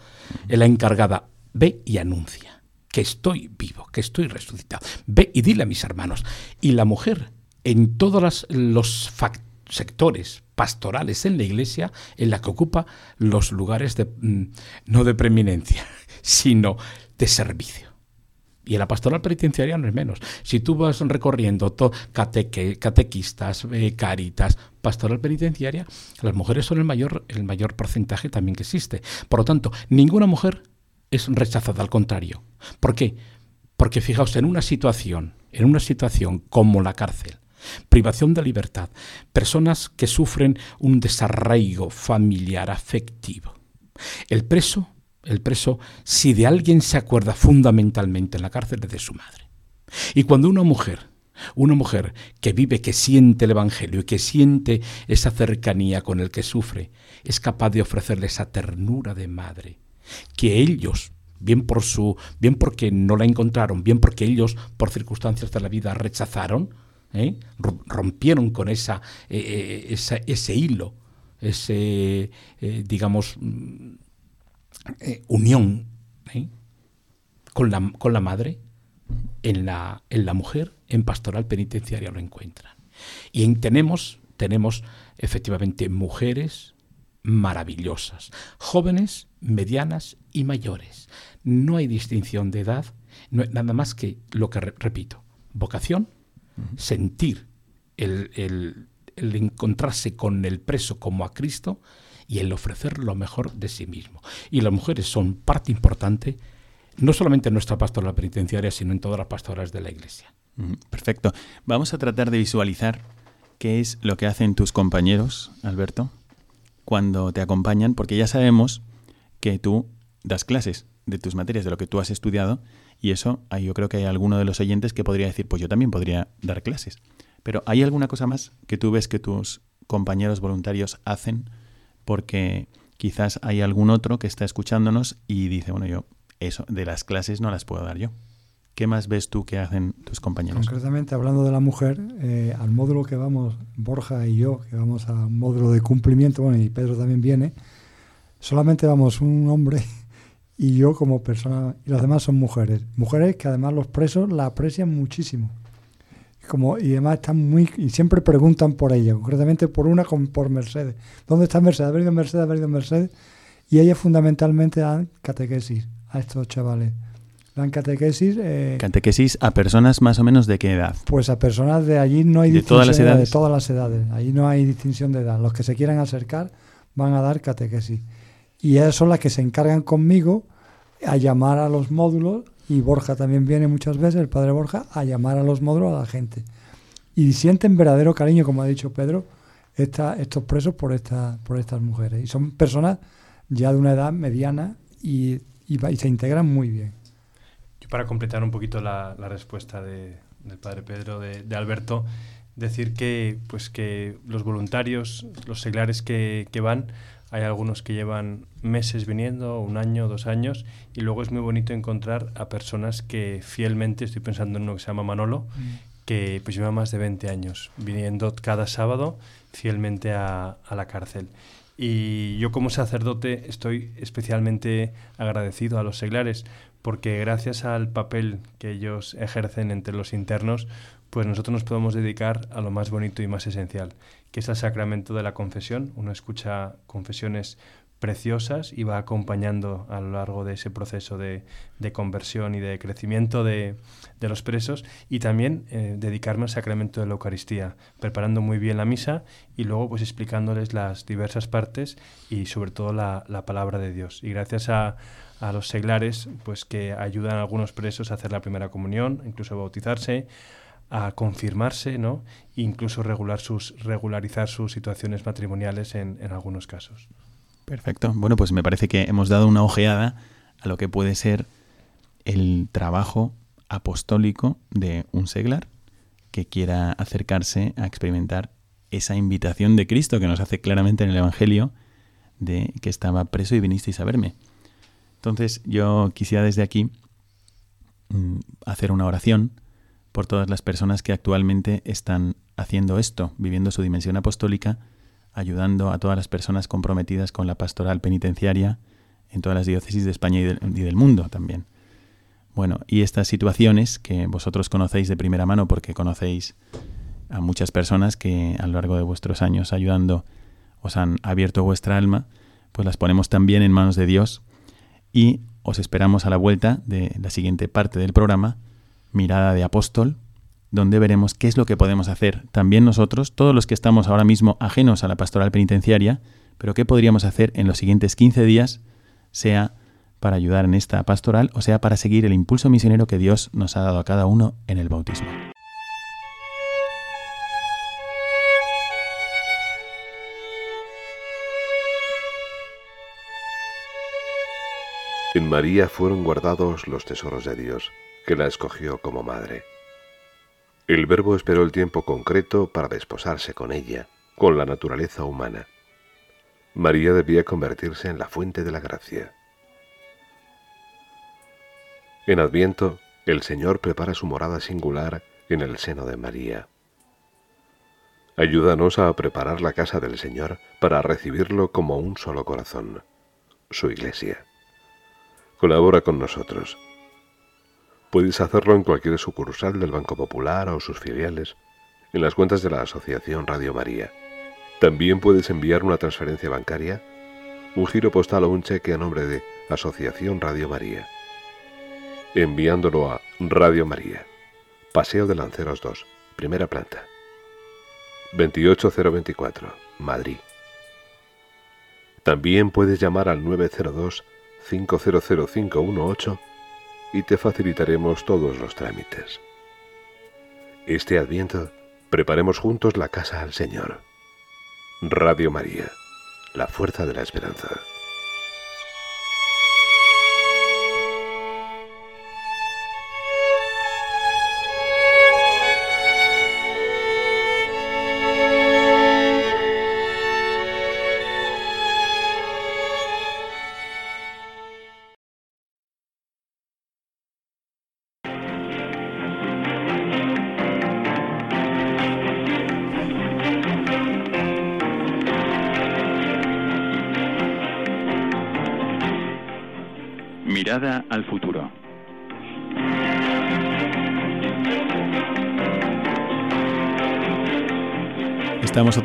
es la encargada, ve y anuncia que estoy vivo, que estoy resucitado. Ve y dile a mis hermanos. Y la mujer, en todos los sectores pastorales en la iglesia, en la que ocupa los lugares de, mm, no de preeminencia, sino de servicio. Y en la pastoral penitenciaria no es menos. Si tú vas recorriendo catequistas, eh, caritas, pastoral penitenciaria, las mujeres son el mayor, el mayor porcentaje también que existe. Por lo tanto, ninguna mujer es rechazada, al contrario. ¿Por qué? Porque fijaos, en una situación, en una situación como la cárcel, privación de libertad, personas que sufren un desarraigo familiar afectivo, el preso el preso si de alguien se acuerda fundamentalmente en la cárcel es de su madre. Y cuando una mujer, una mujer que vive, que siente el Evangelio y que siente esa cercanía con el que sufre, es capaz de ofrecerle esa ternura de madre, que ellos, bien por su, bien porque no la encontraron, bien porque ellos, por circunstancias de la vida, rechazaron, ¿eh? rompieron con esa, eh, eh, ese hilo, ese, digamos, eh, unión con, la, con, la, madre, en la, en la, mujer, en pastoral penitenciaria lo encuentran. Y tenemos, tenemos efectivamente mujeres maravillosas, jóvenes, medianas y mayores. No hay distinción de edad, nada más que lo que repito, vocación, sentir el, el encontrarse con el preso como a Cristo y el ofrecer lo mejor de sí mismo. Y las mujeres son parte importante, no solamente en nuestra pastoral penitenciaria, sino en todas las pastoras de la Iglesia. Perfecto. Vamos a tratar de visualizar qué es lo que hacen tus compañeros, Alberto, cuando te acompañan, porque ya sabemos que tú das clases de tus materias, de lo que tú has estudiado, y eso yo creo que hay alguno de los oyentes que podría decir, pues yo también podría dar clases. Pero ¿hay alguna cosa más que tú ves que tus compañeros voluntarios hacen porque quizás hay algún otro que está escuchándonos y dice, bueno, yo eso de las clases no las puedo dar yo. ¿Qué más ves tú que hacen tus compañeros? Concretamente, hablando de la mujer, eh, al módulo que vamos, Borja y yo, que vamos a módulo de cumplimiento, bueno, y Pedro también viene, solamente vamos un hombre y yo como persona, y las demás son mujeres. Mujeres que además los presos la aprecian muchísimo como y además están muy y siempre preguntan por ella, concretamente por una con, por Mercedes. ¿Dónde está Mercedes? ¿Ha venido Mercedes? ¿Ha venido Mercedes? Y ella fundamentalmente dan catequesis a estos chavales. Dan catequesis. Eh, catequesis a personas más o menos de qué edad? Pues a personas de allí no hay ¿De todas las edades? De todas las edades. Allí no hay distinción de edad. Los que se quieran acercar van a dar catequesis. Y ellas son las que se encargan conmigo a llamar a los módulos y Borja también viene muchas veces, el padre Borja, a llamar a los módulos a la gente. Y sienten verdadero cariño, como ha dicho Pedro, esta, estos presos por, esta, por estas mujeres. Y son personas ya de una edad mediana y, se integran muy bien. Yo para completar un poquito la, respuesta de, del padre Pedro, de, Alberto, decir que, pues que los voluntarios, los seglares que, que van, hay algunos que llevan meses viniendo, un año, dos años, y luego es muy bonito encontrar a personas que fielmente, estoy pensando en uno que se llama Manolo, mm. que pues lleva más de 20 años viniendo cada sábado fielmente a, a la cárcel. Y yo como sacerdote estoy especialmente agradecido a los seglares porque gracias al papel que ellos ejercen entre los internos, pues nosotros nos podemos dedicar a lo más bonito y más esencial, que es el sacramento de la confesión. Uno escucha confesiones preciosas y va acompañando a lo largo de ese proceso de, conversión y de crecimiento de, los presos y también eh, dedicarme al sacramento de la Eucaristía, preparando muy bien la misa y luego pues explicándoles las diversas partes y sobre todo la, palabra de Dios. Y gracias a, los seglares pues que ayudan a algunos presos a hacer la primera comunión, incluso a bautizarse, a confirmarse, ¿no? Incluso regular sus, regularizar sus situaciones matrimoniales en algunos casos. Perfecto. Bueno, pues me parece que hemos dado una ojeada a lo que puede ser el trabajo apostólico de un seglar que quiera acercarse a experimentar esa invitación de Cristo que nos hace claramente en el Evangelio de que estaba preso y vinisteis a verme. Entonces yo quisiera desde aquí mm, hacer una oración por todas las personas que actualmente están haciendo esto, viviendo su dimensión apostólica, ayudando a todas las personas comprometidas con la pastoral penitenciaria en todas las diócesis de España y del, mundo también. Bueno, y estas situaciones que vosotros conocéis de primera mano porque conocéis a muchas personas que a lo largo de vuestros años ayudando os han abierto vuestra alma, pues las ponemos también en manos de Dios y os esperamos a la vuelta de la siguiente parte del programa, Mirada de Apóstol, donde veremos qué es lo que podemos hacer también nosotros, todos los que estamos ahora mismo ajenos a la pastoral penitenciaria, pero qué podríamos hacer en los siguientes 15 días, sea para ayudar en esta pastoral o sea para seguir el impulso misionero que Dios nos ha dado a cada uno en el bautismo. En María fueron guardados los tesoros de Dios, que la escogió como madre. El verbo esperó el tiempo concreto para desposarse con ella, con la naturaleza humana. María debía convertirse en la fuente de la gracia. En Adviento, el Señor prepara su morada singular en el seno de María. Ayúdanos a preparar la casa del Señor para recibirlo como un solo corazón, su iglesia. Colabora con nosotros Puedes hacerlo en cualquier sucursal del Banco Popular o sus filiales, en las cuentas de la Asociación Radio María. También puedes enviar una transferencia bancaria, un giro postal o un cheque a nombre de Asociación Radio María. Enviándolo a Radio María, Paseo de Lanceros 2, primera planta. 28024, Madrid. También puedes llamar al 902 500518 y te facilitaremos todos los trámites. Este adviento, preparemos juntos la casa al Señor. Radio María, la fuerza de la esperanza.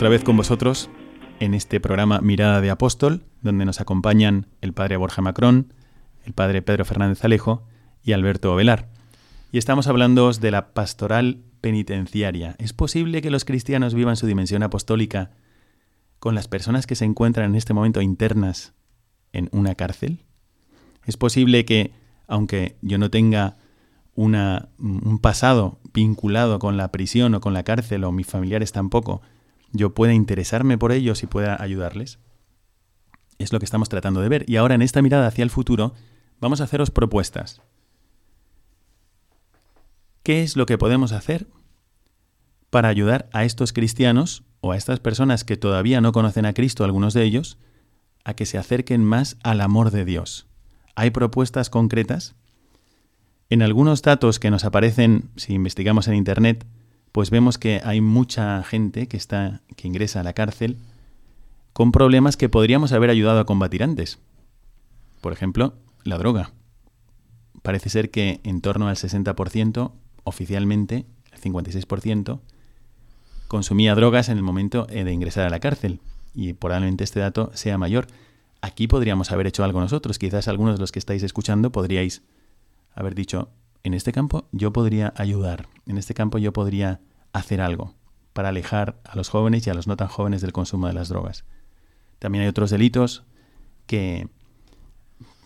Otra vez con vosotros en este programa Mirada de Apóstol, donde nos acompañan el padre Borja Macrón, el padre Pedro Fernández Alejo y Alberto Ovelar. Y estamos hablando de la pastoral penitenciaria. ¿Es posible que los cristianos vivan su dimensión apostólica con las personas que se encuentran en este momento internas en una cárcel? Es posible que, aunque yo no tenga una, un pasado vinculado con la prisión o con la cárcel o mis familiares tampoco, yo pueda interesarme por ellos y pueda ayudarles. Es lo que estamos tratando de ver. Y ahora en esta mirada hacia el futuro vamos a haceros propuestas. ¿Qué es lo que podemos hacer para ayudar a estos cristianos o a estas personas que todavía no conocen a Cristo, algunos de ellos, a que se acerquen más al amor de Dios? hay propuestas concretas. En algunos datos que nos aparecen si investigamos en Internet, pues vemos que hay mucha gente que, está, que ingresa a la cárcel con problemas que podríamos haber ayudado a combatir antes. Por ejemplo, la droga. Parece ser que en torno al 60%, oficialmente, el 56%, consumía drogas en el momento eh, de ingresar a la cárcel. Y probablemente este dato sea mayor. aquí podríamos haber hecho algo nosotros. Quizás algunos de los que estáis escuchando podríais haber dicho, en este campo yo podría ayudar, en este campo yo podría hacer algo para alejar a los jóvenes y a los no tan jóvenes del consumo de las drogas. También hay otros delitos que,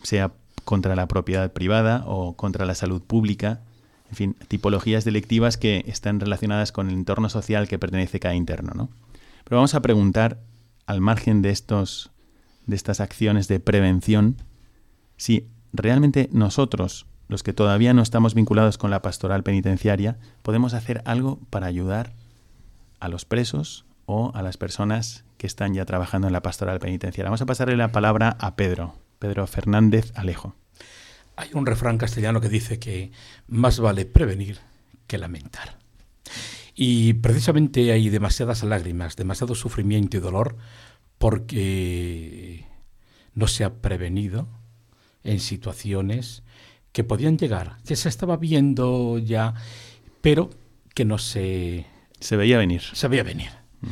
sea contra la propiedad privada o contra la salud pública, en fin, tipologías delictivas que están relacionadas con el entorno social que pertenece cada interno, ¿no? Pero vamos a preguntar, al margen de estos de estas acciones de prevención, si realmente nosotros, los que todavía no estamos vinculados con la pastoral penitenciaria, podemos hacer algo para ayudar a los presos o a las personas que están ya trabajando en la pastoral penitenciaria. Vamos a pasarle la palabra a Pedro, Pedro Fernández Alejo. Hay un refrán castellano que dice que más vale prevenir que lamentar. Y precisamente hay demasiadas lágrimas, demasiado sufrimiento y dolor porque no se ha prevenido en situaciones que podían llegar, que se estaba viendo ya, pero que no se... Se veía venir. Se veía venir. Mm.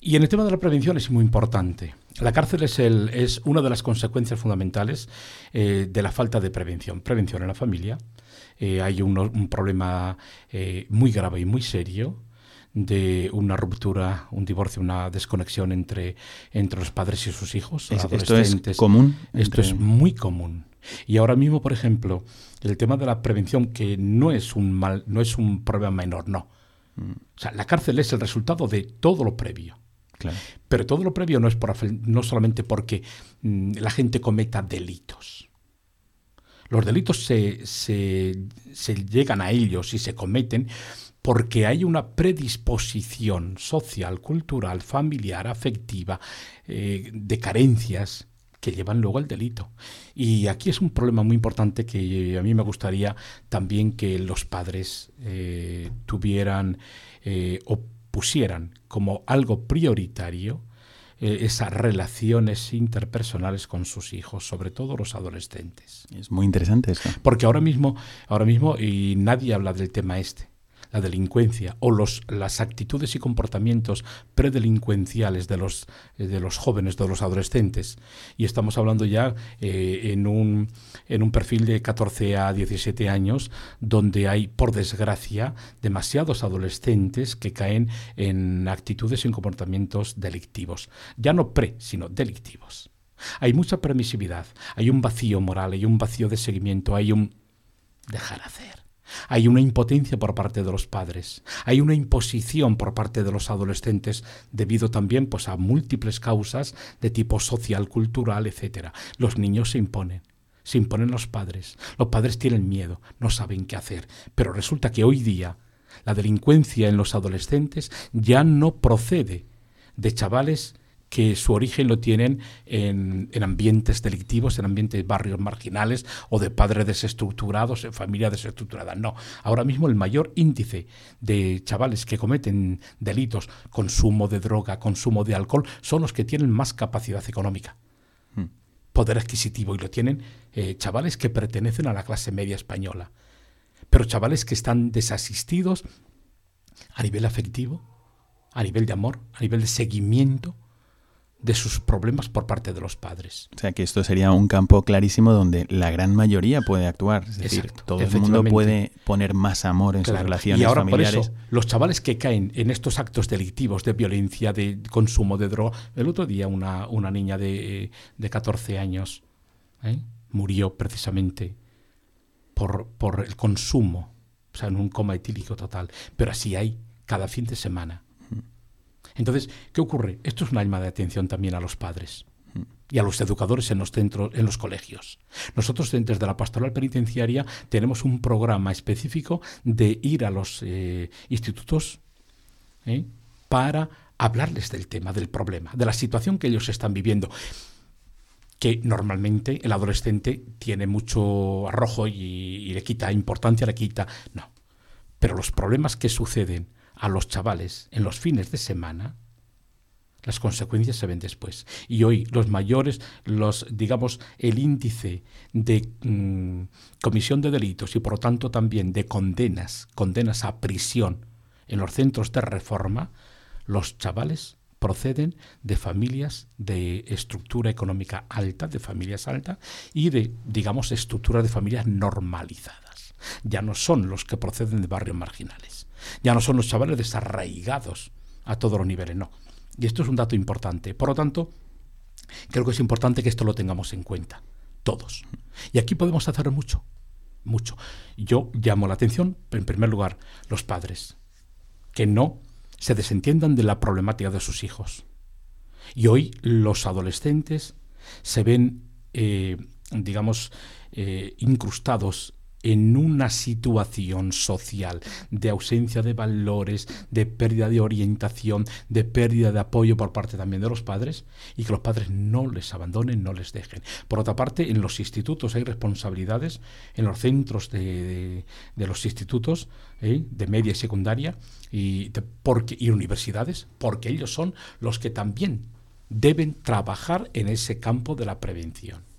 Y en el tema de la prevención es muy importante. La cárcel es, el, es una de las consecuencias fundamentales eh, de la falta de prevención. Prevención en la familia. Eh, hay un, problema eh, muy grave y muy serio de una ruptura, un divorcio, una desconexión entre, entre los padres y sus hijos. ¿Esto es común? Esto es muy común. Y ahora mismo, por ejemplo, el tema de la prevención, que no es un, mal, no es un problema menor, no. Mm. O sea, la cárcel es el resultado de todo lo previo. Pero todo lo previo no es por, no solamente porque mm, la gente cometa delitos. Los delitos se, se, se, llegan a ellos y se cometen porque hay una predisposición social, cultural, familiar, afectiva, eh, de carencias que llevan luego al delito. Y aquí es un problema muy importante que a mí me gustaría también que los padres eh, tuvieran eh, o pusieran como algo prioritario esas relaciones interpersonales con sus hijos, sobre todo los adolescentes. Es muy interesante eso. Porque ahora mismo, ahora mismo, y nadie habla del tema este, la delincuencia o los, las actitudes y comportamientos predelincuenciales de los, eh, de los jóvenes, de los adolescentes. Y estamos hablando ya eh, en, un, en un perfil de 14 a 17 años, donde hay, por desgracia, demasiados adolescentes que caen en actitudes y comportamientos delictivos. Ya no pre, sino delictivos. Hay mucha permisividad, hay un vacío moral, hay un vacío de seguimiento, hay un dejar hacer. Hay una impotencia por parte de los padres, hay una imposición por parte de los adolescentes debido también pues, a múltiples causas de tipo social, cultural, etc. Los niños se imponen, se imponen los padres, los padres tienen miedo, no saben qué hacer, pero resulta que hoy día la delincuencia en los adolescentes ya no procede de chavales que su origen lo tienen en, ambientes delictivos, en ambientes barrios marginales o de padres desestructurados, en familia desestructurada. No, ahora mismo el mayor índice de chavales que cometen delitos, consumo de droga, consumo de alcohol, son los que tienen más capacidad económica, hmm. poder adquisitivo, y lo tienen eh, chavales que pertenecen a la clase media española, pero chavales que están desasistidos a nivel afectivo, a nivel de amor, a nivel de seguimiento, de sus problemas por parte de los padres. O sea que esto sería un campo clarísimo donde la gran mayoría puede actuar. Es decir, todo el mundo puede poner más amor en sus relaciones y ahora, familiares. Por eso, los chavales que caen en estos actos delictivos de violencia, de consumo de droga. El otro día una, una niña de, de 14 años ¿eh? murió precisamente por, por el consumo, o sea, en un coma etílico total. Pero así hay cada fin de semana. Entonces, ¿qué ocurre? Esto es un alma de atención también a los padres y a los educadores en los centros, en los colegios. Nosotros desde la pastoral penitenciaria tenemos un programa específico de ir a los eh, institutos ¿eh? para hablarles del tema, del problema, de la situación que ellos están viviendo que normalmente el adolescente tiene mucho arrojo y, y le quita importancia, le quita... No. Pero los problemas que suceden a los chavales en los fines de semana, las consecuencias se ven después. Y hoy los mayores, los digamos, el índice de mm, comisión de delitos y por lo tanto también de condenas, condenas a prisión en los centros de reforma, los chavales proceden de familias de estructura económica alta, de familias altas y de, digamos, estructuras de familias normalizadas. Ya no son los que proceden de barrios marginales. Ya no son los chavales desarraigados a todos los niveles, no. Y esto es un dato importante. Por lo tanto, creo que es importante que esto lo tengamos en cuenta, todos. Y aquí podemos hacer mucho, mucho. Yo llamo la atención, en primer lugar, los padres, que no se desentiendan de la problemática de sus hijos. Y hoy los adolescentes se ven, eh, digamos, eh, incrustados en una situación social de ausencia de valores, de pérdida de orientación, de pérdida de apoyo por parte también de los padres y que los padres no les abandonen, no les dejen. Por otra parte, en los institutos hay responsabilidades, en los centros de, los institutos ¿eh? de media y secundaria y, porque, y universidades, porque ellos son los que también deben trabajar en ese campo de la prevención.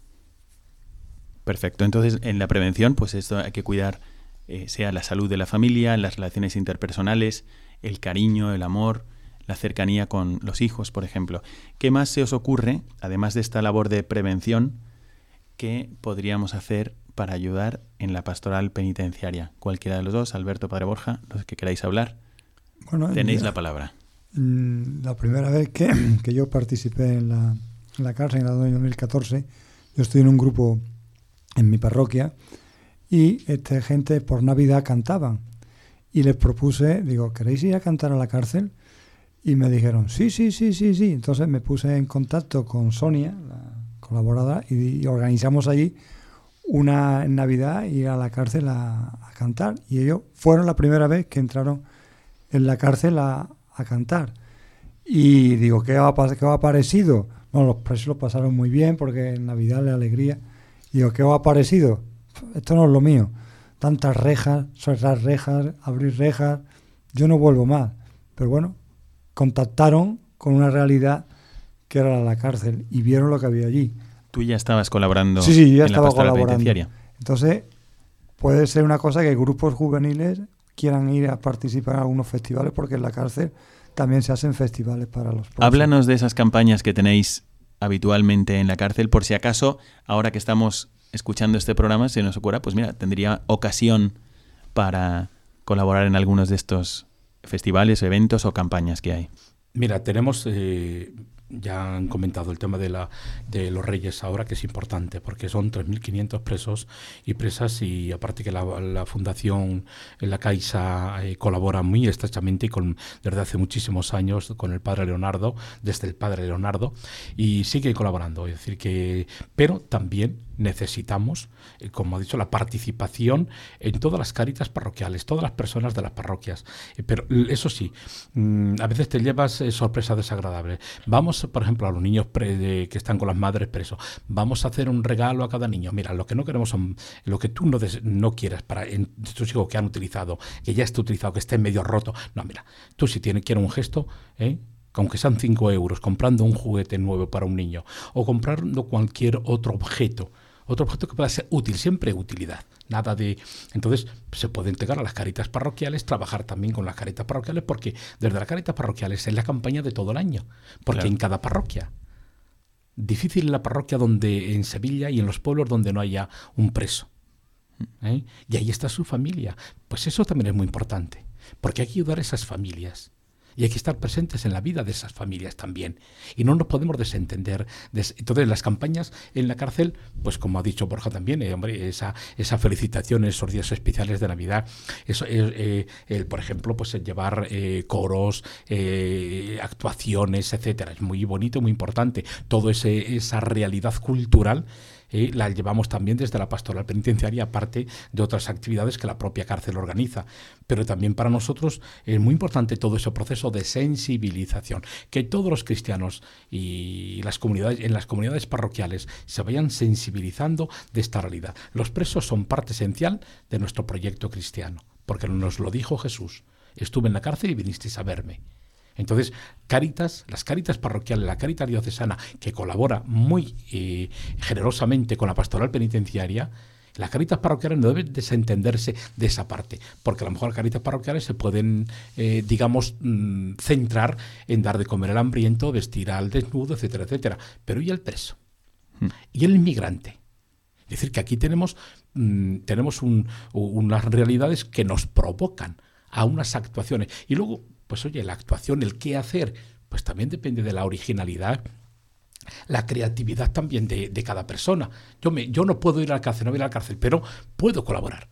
Perfecto. Entonces, en la prevención, pues esto hay que cuidar, eh, sea la salud de la familia, las relaciones interpersonales, el cariño, el amor, la cercanía con los hijos, por ejemplo. ¿Qué más se os ocurre, además de esta labor de prevención, que podríamos hacer para ayudar en la pastoral penitenciaria? Cualquiera de los dos, Alberto, Padre Borja, los que queráis hablar, tenéis la palabra. Mm, la primera vez que, yo participé en la, en la cárcel en el año 2014, yo estoy en un grupo en mi parroquia y esta gente por Navidad cantaban. Y les propuse, digo, ¿queréis ir a cantar a la cárcel? Y me dijeron, sí, sí, sí, sí, sí. Entonces me puse en contacto con Sonia, la colaboradora, y, organizamos allí una Navidad ir a la cárcel a, cantar. Y ellos fueron la primera vez que entraron en la cárcel a, cantar. Y digo, ¿qué va, ¿qué ha parecido? Bueno, los presos lo pasaron muy bien porque en Navidad la alegría. Digo, ¿qué os ha parecido? Esto no es lo mío. Tantas rejas, cerrar rejas, abrir rejas. Yo no vuelvo más. Pero bueno, contactaron con una realidad que era la cárcel y vieron lo que había allí. Tú ya estabas colaborando. Sí, sí, ya estaba colaborando. Entonces, puede ser una cosa que grupos juveniles quieran ir a participar en algunos festivales porque en la cárcel también se hacen festivales para los Háblanos de esas campañas que tenéis habitualmente en la cárcel, por si acaso, ahora que estamos escuchando este programa, se nos ocurra, pues mira, tendría ocasión para colaborar en algunos de estos festivales, eventos o campañas que hay. Mira, tenemos eh, ya han comentado el tema de, la, de los reyes ahora, que es importante, porque son 3.500 presos y presas, y aparte que la, Fundación La Caixa eh, colabora muy estrechamente con, desde hace muchísimos años con el padre Leonardo, desde el padre Leonardo, y sigue colaborando. Es decir, que, pero también necesitamos, eh, como ha dicho, la participación en todas las caritas parroquiales, todas las personas de las parroquias. Eh, pero eso sí, mm, a veces te llevas eh, sorpresas desagradables. Vamos, por ejemplo, a los niños que están con las madres presos, vamos a hacer un regalo a cada niño. Mira, lo que no queremos son lo que tú no, no quieras para estos hijos que han utilizado, que ya esté utilizado, que esté medio roto. No, mira, tú si tienes, quieres un gesto, aunque sean 5 euros, comprando un juguete nuevo para un niño o comprando cualquier otro objeto otro objeto que pueda ser útil, siempre utilidad. Nada de. Entonces, se puede entregar a las caritas parroquiales, trabajar también con las caritas parroquiales, porque desde las caritas parroquiales es la campaña de todo el año. Porque en cada parroquia. Difícil en la parroquia donde en Sevilla y en los pueblos donde no haya un preso. ¿eh? Y ahí está su familia. Pues eso también es muy importante. Porque hay que ayudar a esas familias. Y hay que estar presentes en la vida de esas familias también. Y no nos podemos desentender. Entonces, las campañas en la cárcel, pues como ha dicho Borja también, eh, hombre, esa, esa felicitación, esos días especiales de Navidad, eso, eh, eh, por ejemplo, pues llevar coros, actuaciones, etcétera. Es muy bonito, muy importante. Todo ese, esa realidad cultural la llevamos también desde la pastoral penitenciaria, aparte de otras actividades que la propia cárcel organiza. Pero también para nosotros es muy importante todo ese proceso de sensibilización, que todos los cristianos y las comunidades, en las comunidades parroquiales se vayan sensibilizando de esta realidad. Los presos son parte esencial de nuestro proyecto cristiano, porque nos lo dijo Jesús. Estuve en la cárcel y vinisteis a verme. Entonces, Caritas, las Caritas parroquiales, la Caritas diocesana, que colabora muy eh, generosamente con la pastoral penitenciaria, Las caritas parroquiales no deben desentenderse de esa parte, porque a lo mejor las caritas parroquiales se pueden, eh, digamos, mm, centrar en dar de comer al hambriento, vestir al desnudo, etcétera, etcétera. Pero ¿y el preso? Hmm. ¿Y el inmigrante? Es decir, que aquí tenemos, mm, tenemos un- unas realidades que nos provocan a unas actuaciones. Y luego, pues oye, la actuación, el qué hacer, pues también depende de la originalidad la creatividad también de, de cada persona. Yo, me, yo no puedo ir a la cárcel, no voy a ir a la cárcel, pero puedo colaborar,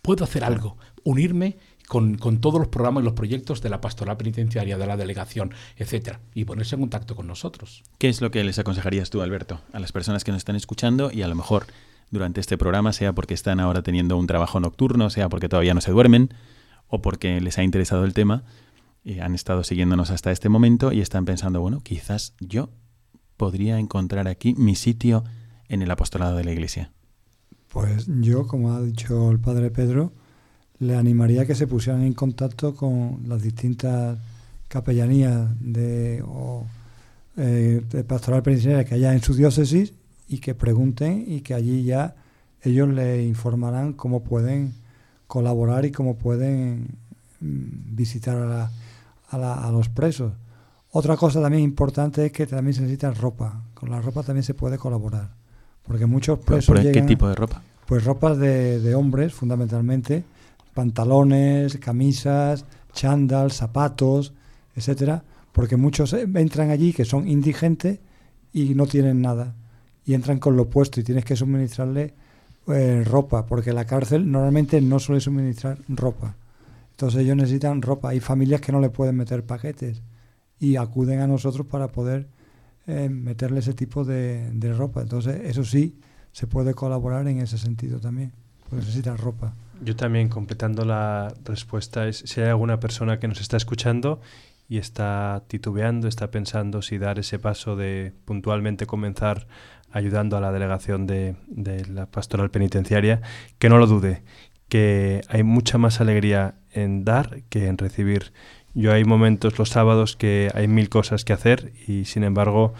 puedo hacer algo, unirme con, con todos los programas y los proyectos de la pastoral penitenciaria, de la delegación, etcétera, y ponerse en contacto con nosotros. ¿Qué es lo que les aconsejarías tú, Alberto, a las personas que nos están escuchando y a lo mejor durante este programa, sea porque están ahora teniendo un trabajo nocturno, sea porque todavía no se duermen o porque les ha interesado el tema han estado siguiéndonos hasta este momento y están pensando, bueno, quizás yo podría encontrar aquí mi sitio en el apostolado de la Iglesia? Pues yo, como ha dicho el padre Pedro, le animaría a que se pusieran en contacto con las distintas capellanías de, eh, pastoral penitenciaria que haya en su diócesis y que pregunten y que allí ya ellos le informarán cómo pueden colaborar y cómo pueden mm, visitar a, la- a la- a los presos. Otra cosa también importante es que también se necesita ropa. Con la ropa también se puede colaborar. Porque muchos ¿Por, presos por qué llegan- tipo de ropa? pues ropas de, de hombres, fundamentalmente, pantalones, camisas, chándal, zapatos, etcétera, porque muchos entran allí que son indigentes y no tienen nada, y entran con lo puesto y tienes que suministrarle eh, ropa, porque la cárcel normalmente no suele suministrar ropa. Entonces ellos necesitan ropa. Hay familias que no le pueden meter paquetes y acuden a nosotros para poder eh, meterle ese tipo de, ropa. Entonces eso sí, se puede colaborar en ese sentido también, porque necesitan ropa. Yo también, completando la respuesta, es si hay alguna persona que nos está escuchando y está titubeando, está pensando si dar ese paso de puntualmente comenzar ayudando a la delegación de, de la pastoral penitenciaria, que no lo dude, que hay mucha más alegría en dar que en recibir. Yo hay momentos los sábados que hay mil cosas que hacer y sin embargo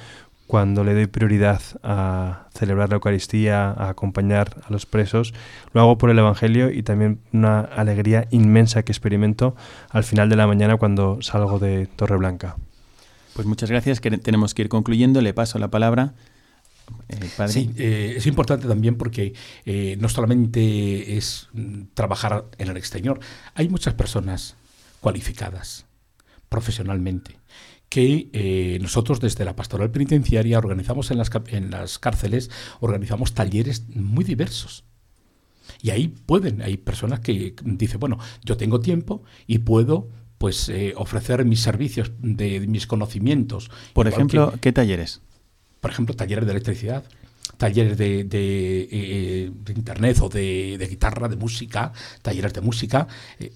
cuando le doy prioridad a celebrar la Eucaristía, a acompañar a los presos, lo hago por el Evangelio y también una alegría inmensa que experimento al final de la mañana cuando salgo de Torreblanca. Pues muchas gracias, que tenemos que ir concluyendo. Le paso la palabra, eh, padre. Sí, eh, es importante también porque eh, no solamente es trabajar en el exterior, hay muchas personas cualificadas profesionalmente que nosotros desde la pastoral penitenciaria organizamos en las, cap- en las cárceles, organizamos talleres muy diversos. Y ahí pueden, hay personas que dicen, bueno, yo tengo tiempo y puedo pues ofrecer mis servicios de, mis conocimientos. Por ejemplo, que- ¿qué talleres? Por ejemplo, talleres de electricidad, talleres de, de, eh, internet o de, guitarra, de música, talleres de música. eh,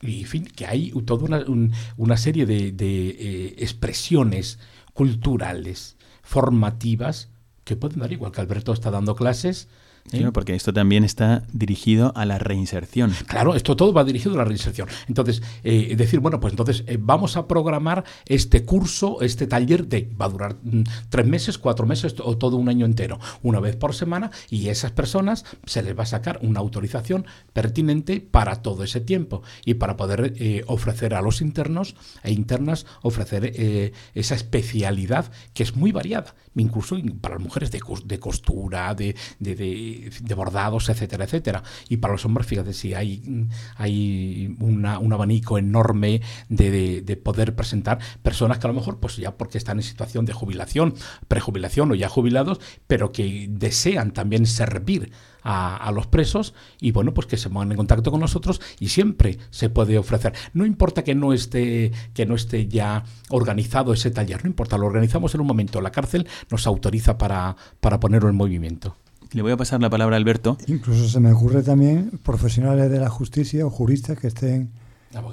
y, en fin, que hay toda una, un- una serie de, de, eh, expresiones culturales, formativas, que pueden dar igual que Alberto está dando clases. ¿Eh? Claro, porque esto también está dirigido a la reinserción. Claro, esto todo va dirigido a la reinserción. Entonces, eh, decir, bueno, pues entonces eh, vamos a programar este curso, este taller de, va a durar mm, tres meses, cuatro meses o todo un año entero, una vez por semana, y a esas personas se les va a sacar una autorización pertinente para todo ese tiempo y para poder eh, ofrecer a los internos e internas, ofrecer eh, esa especialidad que es muy variada, incluso in- para las mujeres de, cos- de costura, de, de- de- de bordados, etcétera, etcétera. Y para los hombres, fíjate, si hay, mm, hay una- un abanico enorme de, de- de poder presentar personas que a lo mejor, pues ya porque están en situación de jubilación, prejubilación o ya jubilados, pero que desean también servir a, a los presos y bueno, pues que se pongan en contacto con nosotros y siempre se puede ofrecer. No importa que no esté, que no esté ya organizado ese taller, no importa, lo organizamos en un momento. La cárcel nos autoriza para, para ponerlo en movimiento. Le voy a pasar la palabra a Alberto. Incluso se me ocurre también profesionales de la justicia o juristas que estén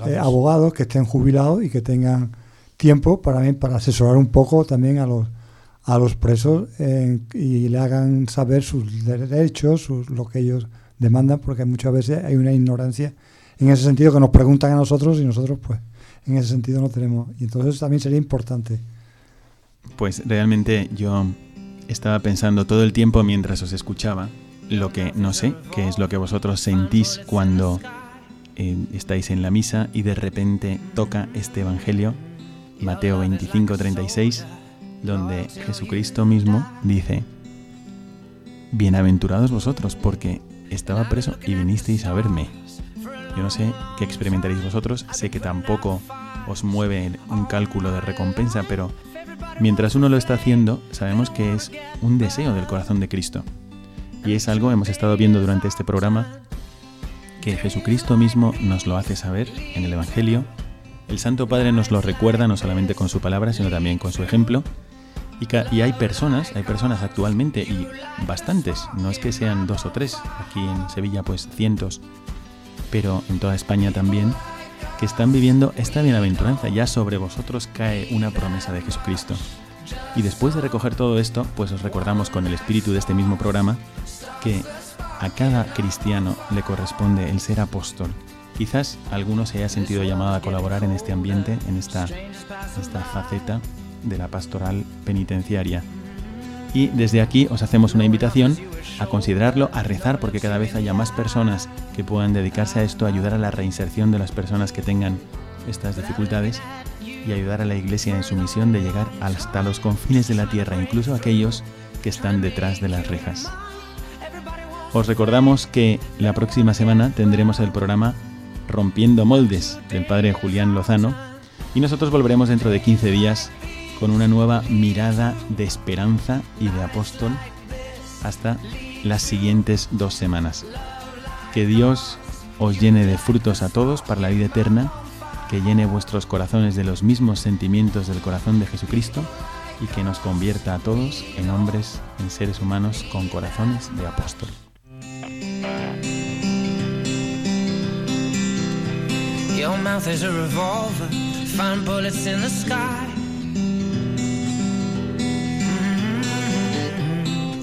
eh, abogados que estén jubilados y que tengan tiempo para, mí- para asesorar un poco también a los a los presos eh, y le hagan saber sus derechos, sus, lo que ellos demandan, porque muchas veces hay una ignorancia en ese sentido que nos preguntan a nosotros y nosotros pues en ese sentido no tenemos. Y entonces también sería importante. Pues realmente yo estaba pensando todo el tiempo mientras os escuchaba lo que no sé, qué es lo que vosotros sentís cuando eh, estáis en la misa y de repente toca este Evangelio, Mateo 25, 36, donde Jesucristo mismo dice, Bienaventurados vosotros, porque estaba preso y vinisteis a verme. Yo no sé qué experimentaréis vosotros, sé que tampoco os mueve un cálculo de recompensa, pero mientras uno lo está haciendo, sabemos que es un deseo del corazón de Cristo. Y es algo, hemos estado viendo durante este programa, que Jesucristo mismo nos lo hace saber en el Evangelio. El Santo Padre nos lo recuerda no solamente con su palabra, sino también con su ejemplo. Y, y, hay personas, hay personas actualmente, y bastantes, no es que sean dos o tres, aquí en Sevilla pues cientos, pero en toda España también, que están viviendo esta bienaventuranza. Ya sobre vosotros cae una promesa de Jesucristo. Y después de recoger todo esto, pues os recordamos con el espíritu de este mismo programa que a cada cristiano le corresponde el ser apóstol. Quizás alguno se haya sentido llamado a colaborar en este ambiente, en esta, esta faceta de la pastoral penitenciaria. Y desde aquí os hacemos una invitación a considerarlo, a rezar porque cada vez haya más personas que puedan dedicarse a esto, ayudar a la reinserción de las personas que tengan estas dificultades y ayudar a la Iglesia en su misión de llegar hasta los confines de la tierra, incluso aquellos que están detrás de las rejas. Os recordamos que la próxima semana tendremos el programa Rompiendo Moldes del padre Julián Lozano y nosotros volveremos dentro de 15 días con una nueva mirada de esperanza y de apóstol hasta las siguientes dos semanas. Que Dios os llene de frutos a todos para la vida eterna, que llene vuestros corazones de los mismos sentimientos del corazón de Jesucristo y que nos convierta a todos en hombres, en seres humanos con corazones de apóstol.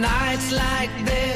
Nights like this.